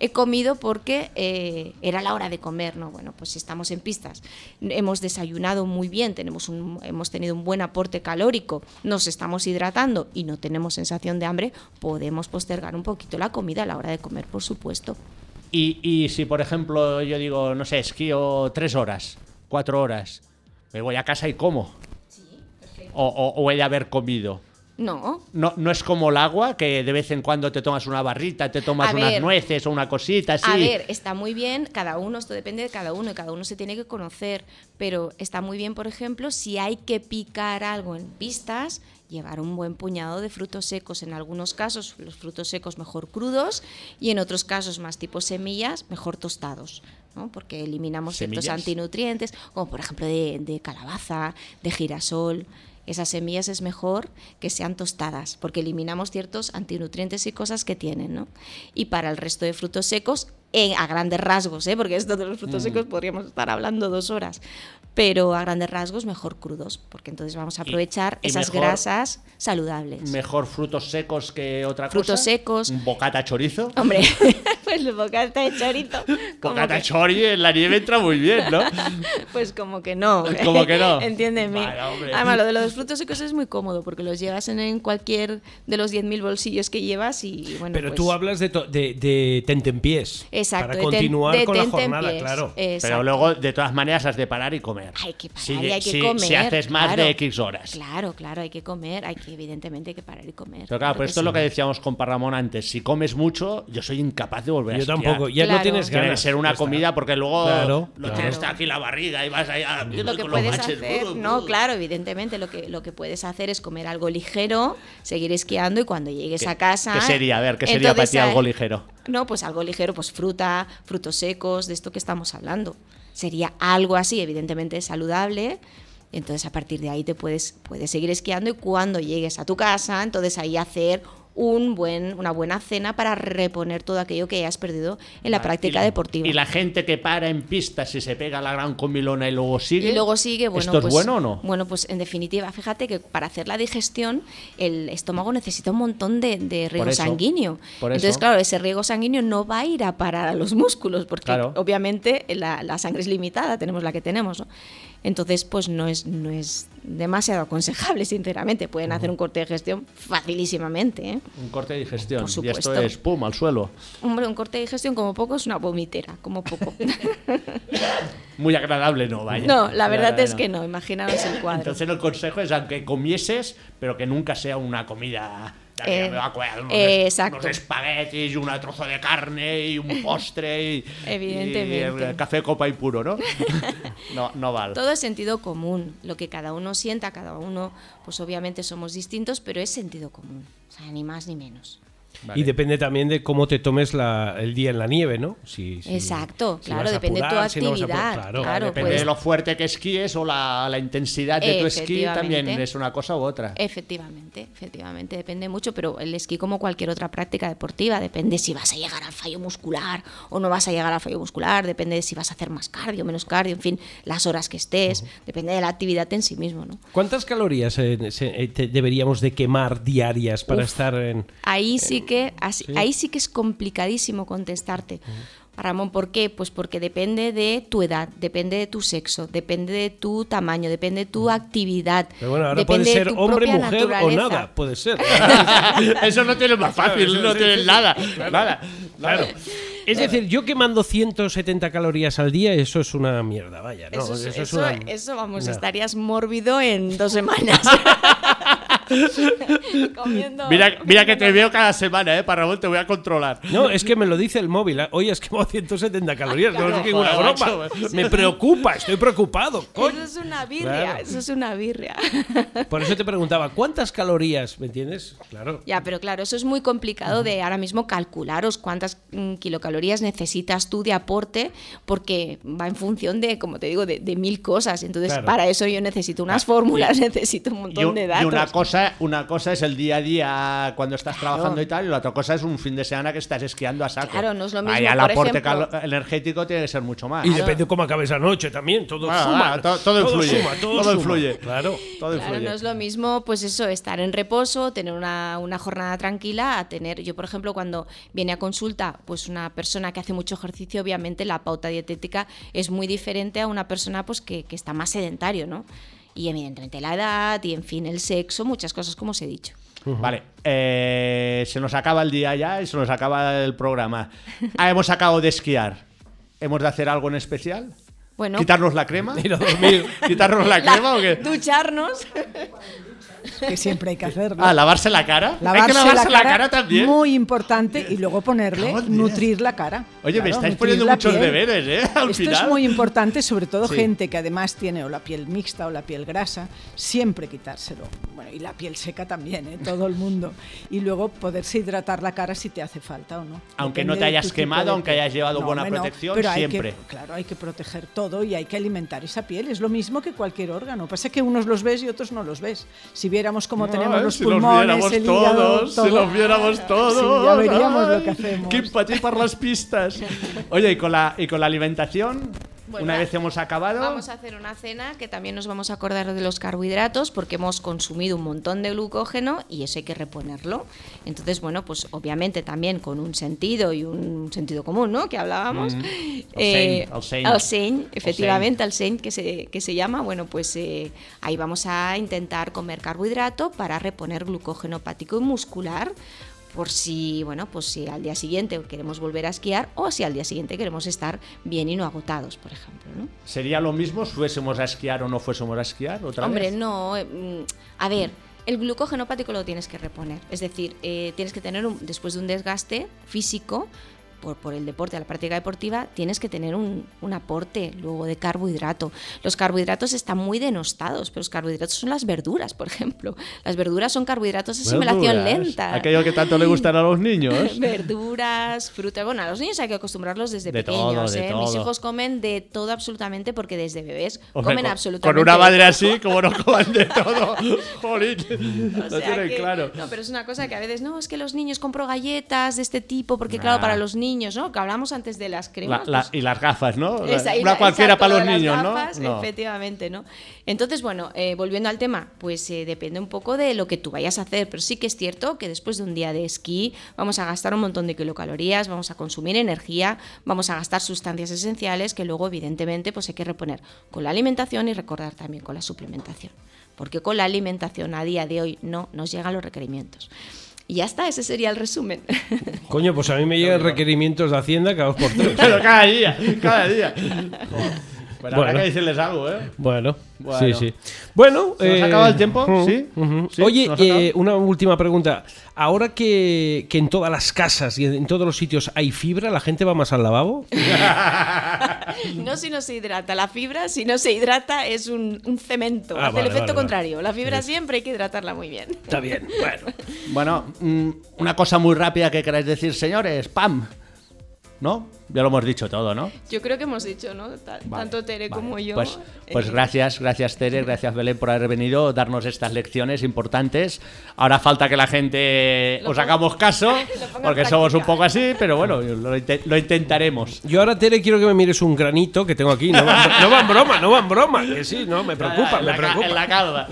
he comido porque eh, era la hora de comer, ¿no? Bueno, pues si estamos en pistas, hemos desayunado muy bien, tenemos un, hemos tenido un buen aporte calórico, nos estamos hidratando y no tenemos sensación de hambre, podemos postergar un poquito la comida a la hora de comer, por supuesto. Y, y si, por ejemplo, yo digo, no sé, esquío tres horas, cuatro horas, me voy a casa y como. O, o- o he de haber comido. No, No, no es como el agua, que de vez en cuando te tomas una barrita, te tomas A unas ver. nueces o una cosita así. A ver, está muy bien, cada uno, esto depende de cada uno y cada uno se tiene que conocer, pero está muy bien, por ejemplo, si hay que picar algo en pistas, llevar un buen puñado de frutos secos, en algunos casos los frutos secos mejor crudos y en otros casos más tipo semillas, mejor tostados. ¿no? porque eliminamos ciertos antinutrientes, como por ejemplo de, de calabaza, de girasol. Esas semillas es mejor que sean tostadas, porque eliminamos ciertos antinutrientes y cosas que tienen. ¿no? Y para el resto de frutos secos, en- a grandes rasgos, ¿eh? porque esto de los frutos Mm. secos podríamos estar hablando dos horas, pero a grandes rasgos mejor crudos, porque entonces vamos a aprovechar y esas mejor- grasas saludables. Mejor frutos secos que otra Frutos cosa. secos. Un bocata chorizo. Hombre, Pues bocata de chorizo. Bocata que- chori en la nieve entra muy bien, ¿no? Pues como que no. Como que no. Entiéndeme. Vale. Además, lo de los frutos secos es muy cómodo porque los llevas en, en cualquier de los 10.000 bolsillos que llevas y bueno. Pero pues- tú hablas de, de, de tentempiés. Exacto, Para continuar de con la jornada, claro. Exacto. Pero luego, de todas maneras, has de parar y comer. Hay que parar si, y hay que si- comer. si haces más claro. de X horas. Claro, claro, hay que comer, hay que evidentemente hay que parar y comer. Pero claro, pues esto es lo que decíamos con Parramón antes. Si comes mucho, yo soy incapaz de volver a Yo tampoco, ya no Claro. tienes Tiene que ganas. ser una comida porque luego Claro, lo claro. tienes aquí la barriga y vas ahí a Lo que con los puedes hacer, no, claro, evidentemente lo que, lo que puedes hacer es comer algo ligero, seguir esquiando y cuando llegues a casa... ¿Qué sería? A ver, ¿qué sería para ti algo ligero? No, pues algo ligero, pues fruta, frutos secos, de esto que estamos hablando. Sería algo así, evidentemente saludable. Entonces a partir de ahí te puedes, puedes seguir esquiando y cuando llegues a tu casa, entonces ahí hacer un buen, una buena cena para reponer todo aquello que hayas perdido en la Vale, práctica y- deportiva. Y la gente que para en pistas y se pega la gran comilona y luego sigue. Y luego sigue, bueno, ¿Esto es pues, bueno o no? Bueno, pues en definitiva, fíjate que para hacer la digestión el estómago necesita un montón de, de riego eso, sanguíneo. por Entonces, claro, ese riego sanguíneo no va a ir a parar a los músculos, porque Claro. obviamente la, la sangre es limitada, tenemos la que tenemos, ¿no? Entonces, pues no es, no es demasiado aconsejable, sinceramente. Pueden hacer un corte de digestión facilísimamente, ¿eh? Un corte de digestión. Por y esto supuesto. es pum al suelo. Hombre, un corte de digestión como poco es una vomitera, como poco. Muy agradable, no, vaya. no, la verdad es que no, imaginaos el cuadro. Entonces el consejo es aunque comieses, pero que nunca sea una comida... Eh, me va a comer unos, eh, exacto. unos espaguetis y un trozo de carne y un postre y, Evidentemente. y el café copa y puro, ¿no? no, no vale. Todo es sentido común, lo que cada uno sienta, cada uno, pues obviamente somos distintos, pero es sentido común, o sea, ni más ni menos. Y depende también de cómo te tomes la- el día en la nieve, ¿no? Si, si- Exacto, si claro, depende de tu apurar, si no apurar, actividad. claro. claro, Depende pues- de lo fuerte que esquíes o la, la intensidad de tu esquí también es una cosa u otra. Efectivamente, efectivamente, depende mucho, pero el esquí como cualquier otra práctica deportiva, depende si vas a llegar al fallo muscular o no vas a llegar al fallo muscular, depende de si vas a hacer más cardio, menos cardio, en fin, las horas que estés, depende de la actividad en sí mismo, ¿no? ¿Cuántas calorías eh, se- eh, te- deberíamos de quemar diarias para Uf. estar en... Ahí sí que así- sí. ahí sí que es complicadísimo contestarte. Ramón, ¿por qué? Pues porque depende de tu edad, depende de tu sexo, depende de tu tamaño, depende de tu actividad. Pero bueno, ahora depende puede de ser tu hombre, propia mujer o naturaleza. nada, puede ser. Eso no tiene más fácil, no es tiene difícil. nada. Claro. Nada. Claro. Es decir, yo quemando 170 calorías al día, eso es una mierda, vaya. No, eso, es- eso es eso- una- eso, vamos, no. estarías mórbido en dos semanas. Comiendo- Mira, mira que te veo cada semana, ¿eh? Para te voy a controlar. No, es que me lo dice el móvil. ¿eh? Oye, es que hemos 170 calorías, no es ninguna broma. macho. Me preocupa, estoy preocupado. Eso es una birria, Claro. eso es una birria. Por eso te preguntaba, ¿cuántas calorías? ¿Me entiendes? Claro. Ya, pero claro, eso es muy complicado de ahora mismo calcularos cuántas mm, kilocalorías necesitas tú de aporte, porque va en función de, como te digo, de, de mil cosas. Entonces, Claro. para eso yo necesito unas fórmulas, necesito un Y, montón de y datos. una cosa, una cosa es el día a día cuando estás trabajando y tal, y la otra cosa es un fin de semana que estás esquiando a saco. Claro, no es lo mismo, Vaya, el por aporte energético tiene que ser mucho más. Y depende cómo acabes la noche también, todo Ah, suma. ah, to- todo influye, suma, todo, todo influye. Claro. Todo Claro, influye. no es lo mismo, pues eso, estar en reposo, tener una, una jornada tranquila, a tener, yo por ejemplo, cuando viene a consulta, pues una persona que hace mucho ejercicio, obviamente la pauta dietética es muy diferente a una persona pues que, que está más sedentario, ¿no? Y evidentemente la edad y en fin el sexo, muchas cosas como os he dicho. Vale, eh, se nos acaba el día ya y se nos acaba el programa. Ah, hemos acabado de esquiar. ¿Hemos de hacer algo en especial? Bueno, ¿Quitarnos la crema? ¿Quitarnos la crema o qué? ducharnos. Que siempre hay que hacerlo. Ah, ¿lavarse la cara? Lavarse, ¿Hay que lavarse la cara, también? Muy importante. Y luego ponerle, nutrir la cara. Oye, me estáis poniendo muchos piel. deberes, ¿eh? Al Esto final. es muy importante, sobre todo Sí. gente que además tiene o la piel mixta o la piel grasa, siempre quitárselo. Bueno, y la piel seca también, ¿eh? todo el mundo. Y luego poderse hidratar la cara si te hace falta o no. Aunque Depende no te hayas quemado, de aunque hayas llevado buena no, protección, pero hay que- siempre. claro, hay que proteger todo y hay que alimentar esa piel. Es lo mismo que cualquier órgano. Pasa que unos los ves y otros no los ves. Si viéramos cómo No, tenemos eh, los si los pulmones, viéramos el hígado, todos, todo. si los viéramos todos. Sí, ya veríamos lo Ay, que hacemos. Quin patí per les pistes. Oye, ¿y con la, y con la alimentación? Bueno, una vez hemos acabado, Vamos a hacer una cena que también nos vamos a acordar de los carbohidratos porque hemos consumido un montón de glucógeno y eso hay que reponerlo. Entonces, bueno, pues obviamente también con un sentido y un sentido común, ¿no? Que hablábamos. Mm. Eh, el seny, efectivamente, el seny que se, que se llama. Bueno, pues eh, ahí vamos a intentar comer carbohidrato para reponer glucógeno hepático y muscular por si, bueno, pues si al día siguiente queremos volver a esquiar o si al día siguiente queremos estar bien y no agotados, por ejemplo, ¿no? ¿sería lo mismo si fuésemos a esquiar o no fuésemos a esquiar otra Hombre, vez? no. eh, mm, A ver, el glucógeno hepático lo tienes que reponer. Es decir, eh, tienes que tener, un- después de un desgaste físico, por, por el deporte, la práctica deportiva, tienes que tener un, un aporte luego de carbohidrato. Los carbohidratos están muy denostados, pero los carbohidratos son las verduras, por ejemplo. Las verduras son carbohidratos de asimilación lenta. Aquello que tanto le gustan a los niños. Verduras, fruta. Bueno, a los niños hay que acostumbrarlos desde De pequeños. todo, de ¿eh? Mis hijos comen de todo absolutamente porque desde bebés comen absolutamente Con una madre así, como no coman de todo. Jolín, O lo tienen que- claro. No, pero es una cosa que a veces, no, es que los niños compro galletas de este tipo, porque claro, Nah. para los niños, ¿no? Que hablamos antes de las La- cremas. la- pues, y las gafas, ¿no? esa- una esa- cualquiera exacto, para lo los de las niños, gafas. No. Efectivamente, ¿no? Entonces, bueno, eh, volviendo al tema, pues eh, depende un poco de lo que tú vayas a hacer, pero sí que es cierto que después de un día de esquí vamos a gastar un montón de kilocalorías, vamos a consumir energía, vamos a gastar sustancias esenciales que luego, evidentemente, pues hay que reponer con la alimentación y recordar también con la suplementación, porque con la alimentación a día de hoy no nos llegan los requerimientos. Y ya está, ese sería el resumen. Coño, pues a mí me llegan requerimientos de Hacienda cada dos por tres. Pero cada día, cada día. Bueno, habrá Bueno. que decirles algo, ¿eh? Bueno, Bueno. sí, sí. Bueno, ¿Se nos eh, acaba el tiempo? ¿Sí? Oye, eh, una última pregunta. Ahora que, que en todas las casas y en todos los sitios hay fibra, ¿la gente va más al lavabo? No si no se hidrata. La fibra, si no se hidrata, es un, un cemento. Ah, Hace vale, el efecto vale, vale. contrario. La fibra siempre hay que hidratarla muy bien. Está bien, bueno. Bueno, mm, una cosa muy rápida que queráis decir, señores. ¡Pam! ¿No? Ya lo hemos dicho todo, ¿no? Yo creo que hemos dicho, ¿no? Ta- Tanto Tere como yo. Pues, pues eh, gracias, gracias Tere, gracias Belén por haber venido, darnos estas lecciones importantes. Ahora falta que la gente Lo os ponga- hagamos caso, porque somos un poco así, pero bueno, lo, lo intentaremos. Yo ahora, Tere, quiero que me mires un granito que tengo aquí. No va, no va en broma, no va en broma. Que sí, no, me preocupa, me la ca- preocupa. En la calva.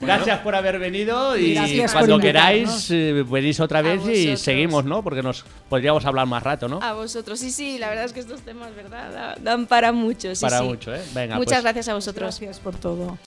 Gracias por haber venido y Gracias cuando queráis eh, venís otra vez y seguimos, ¿no? Porque nos podríamos hablar más rato, ¿no? A vosotros. Sí, sí, la verdad es que estos temas, ¿verdad? Da- Dan para mucho. sí, Para sí. mucho, ¿eh? Venga, Muchas pues- gracias a vosotros. Gracias por todo.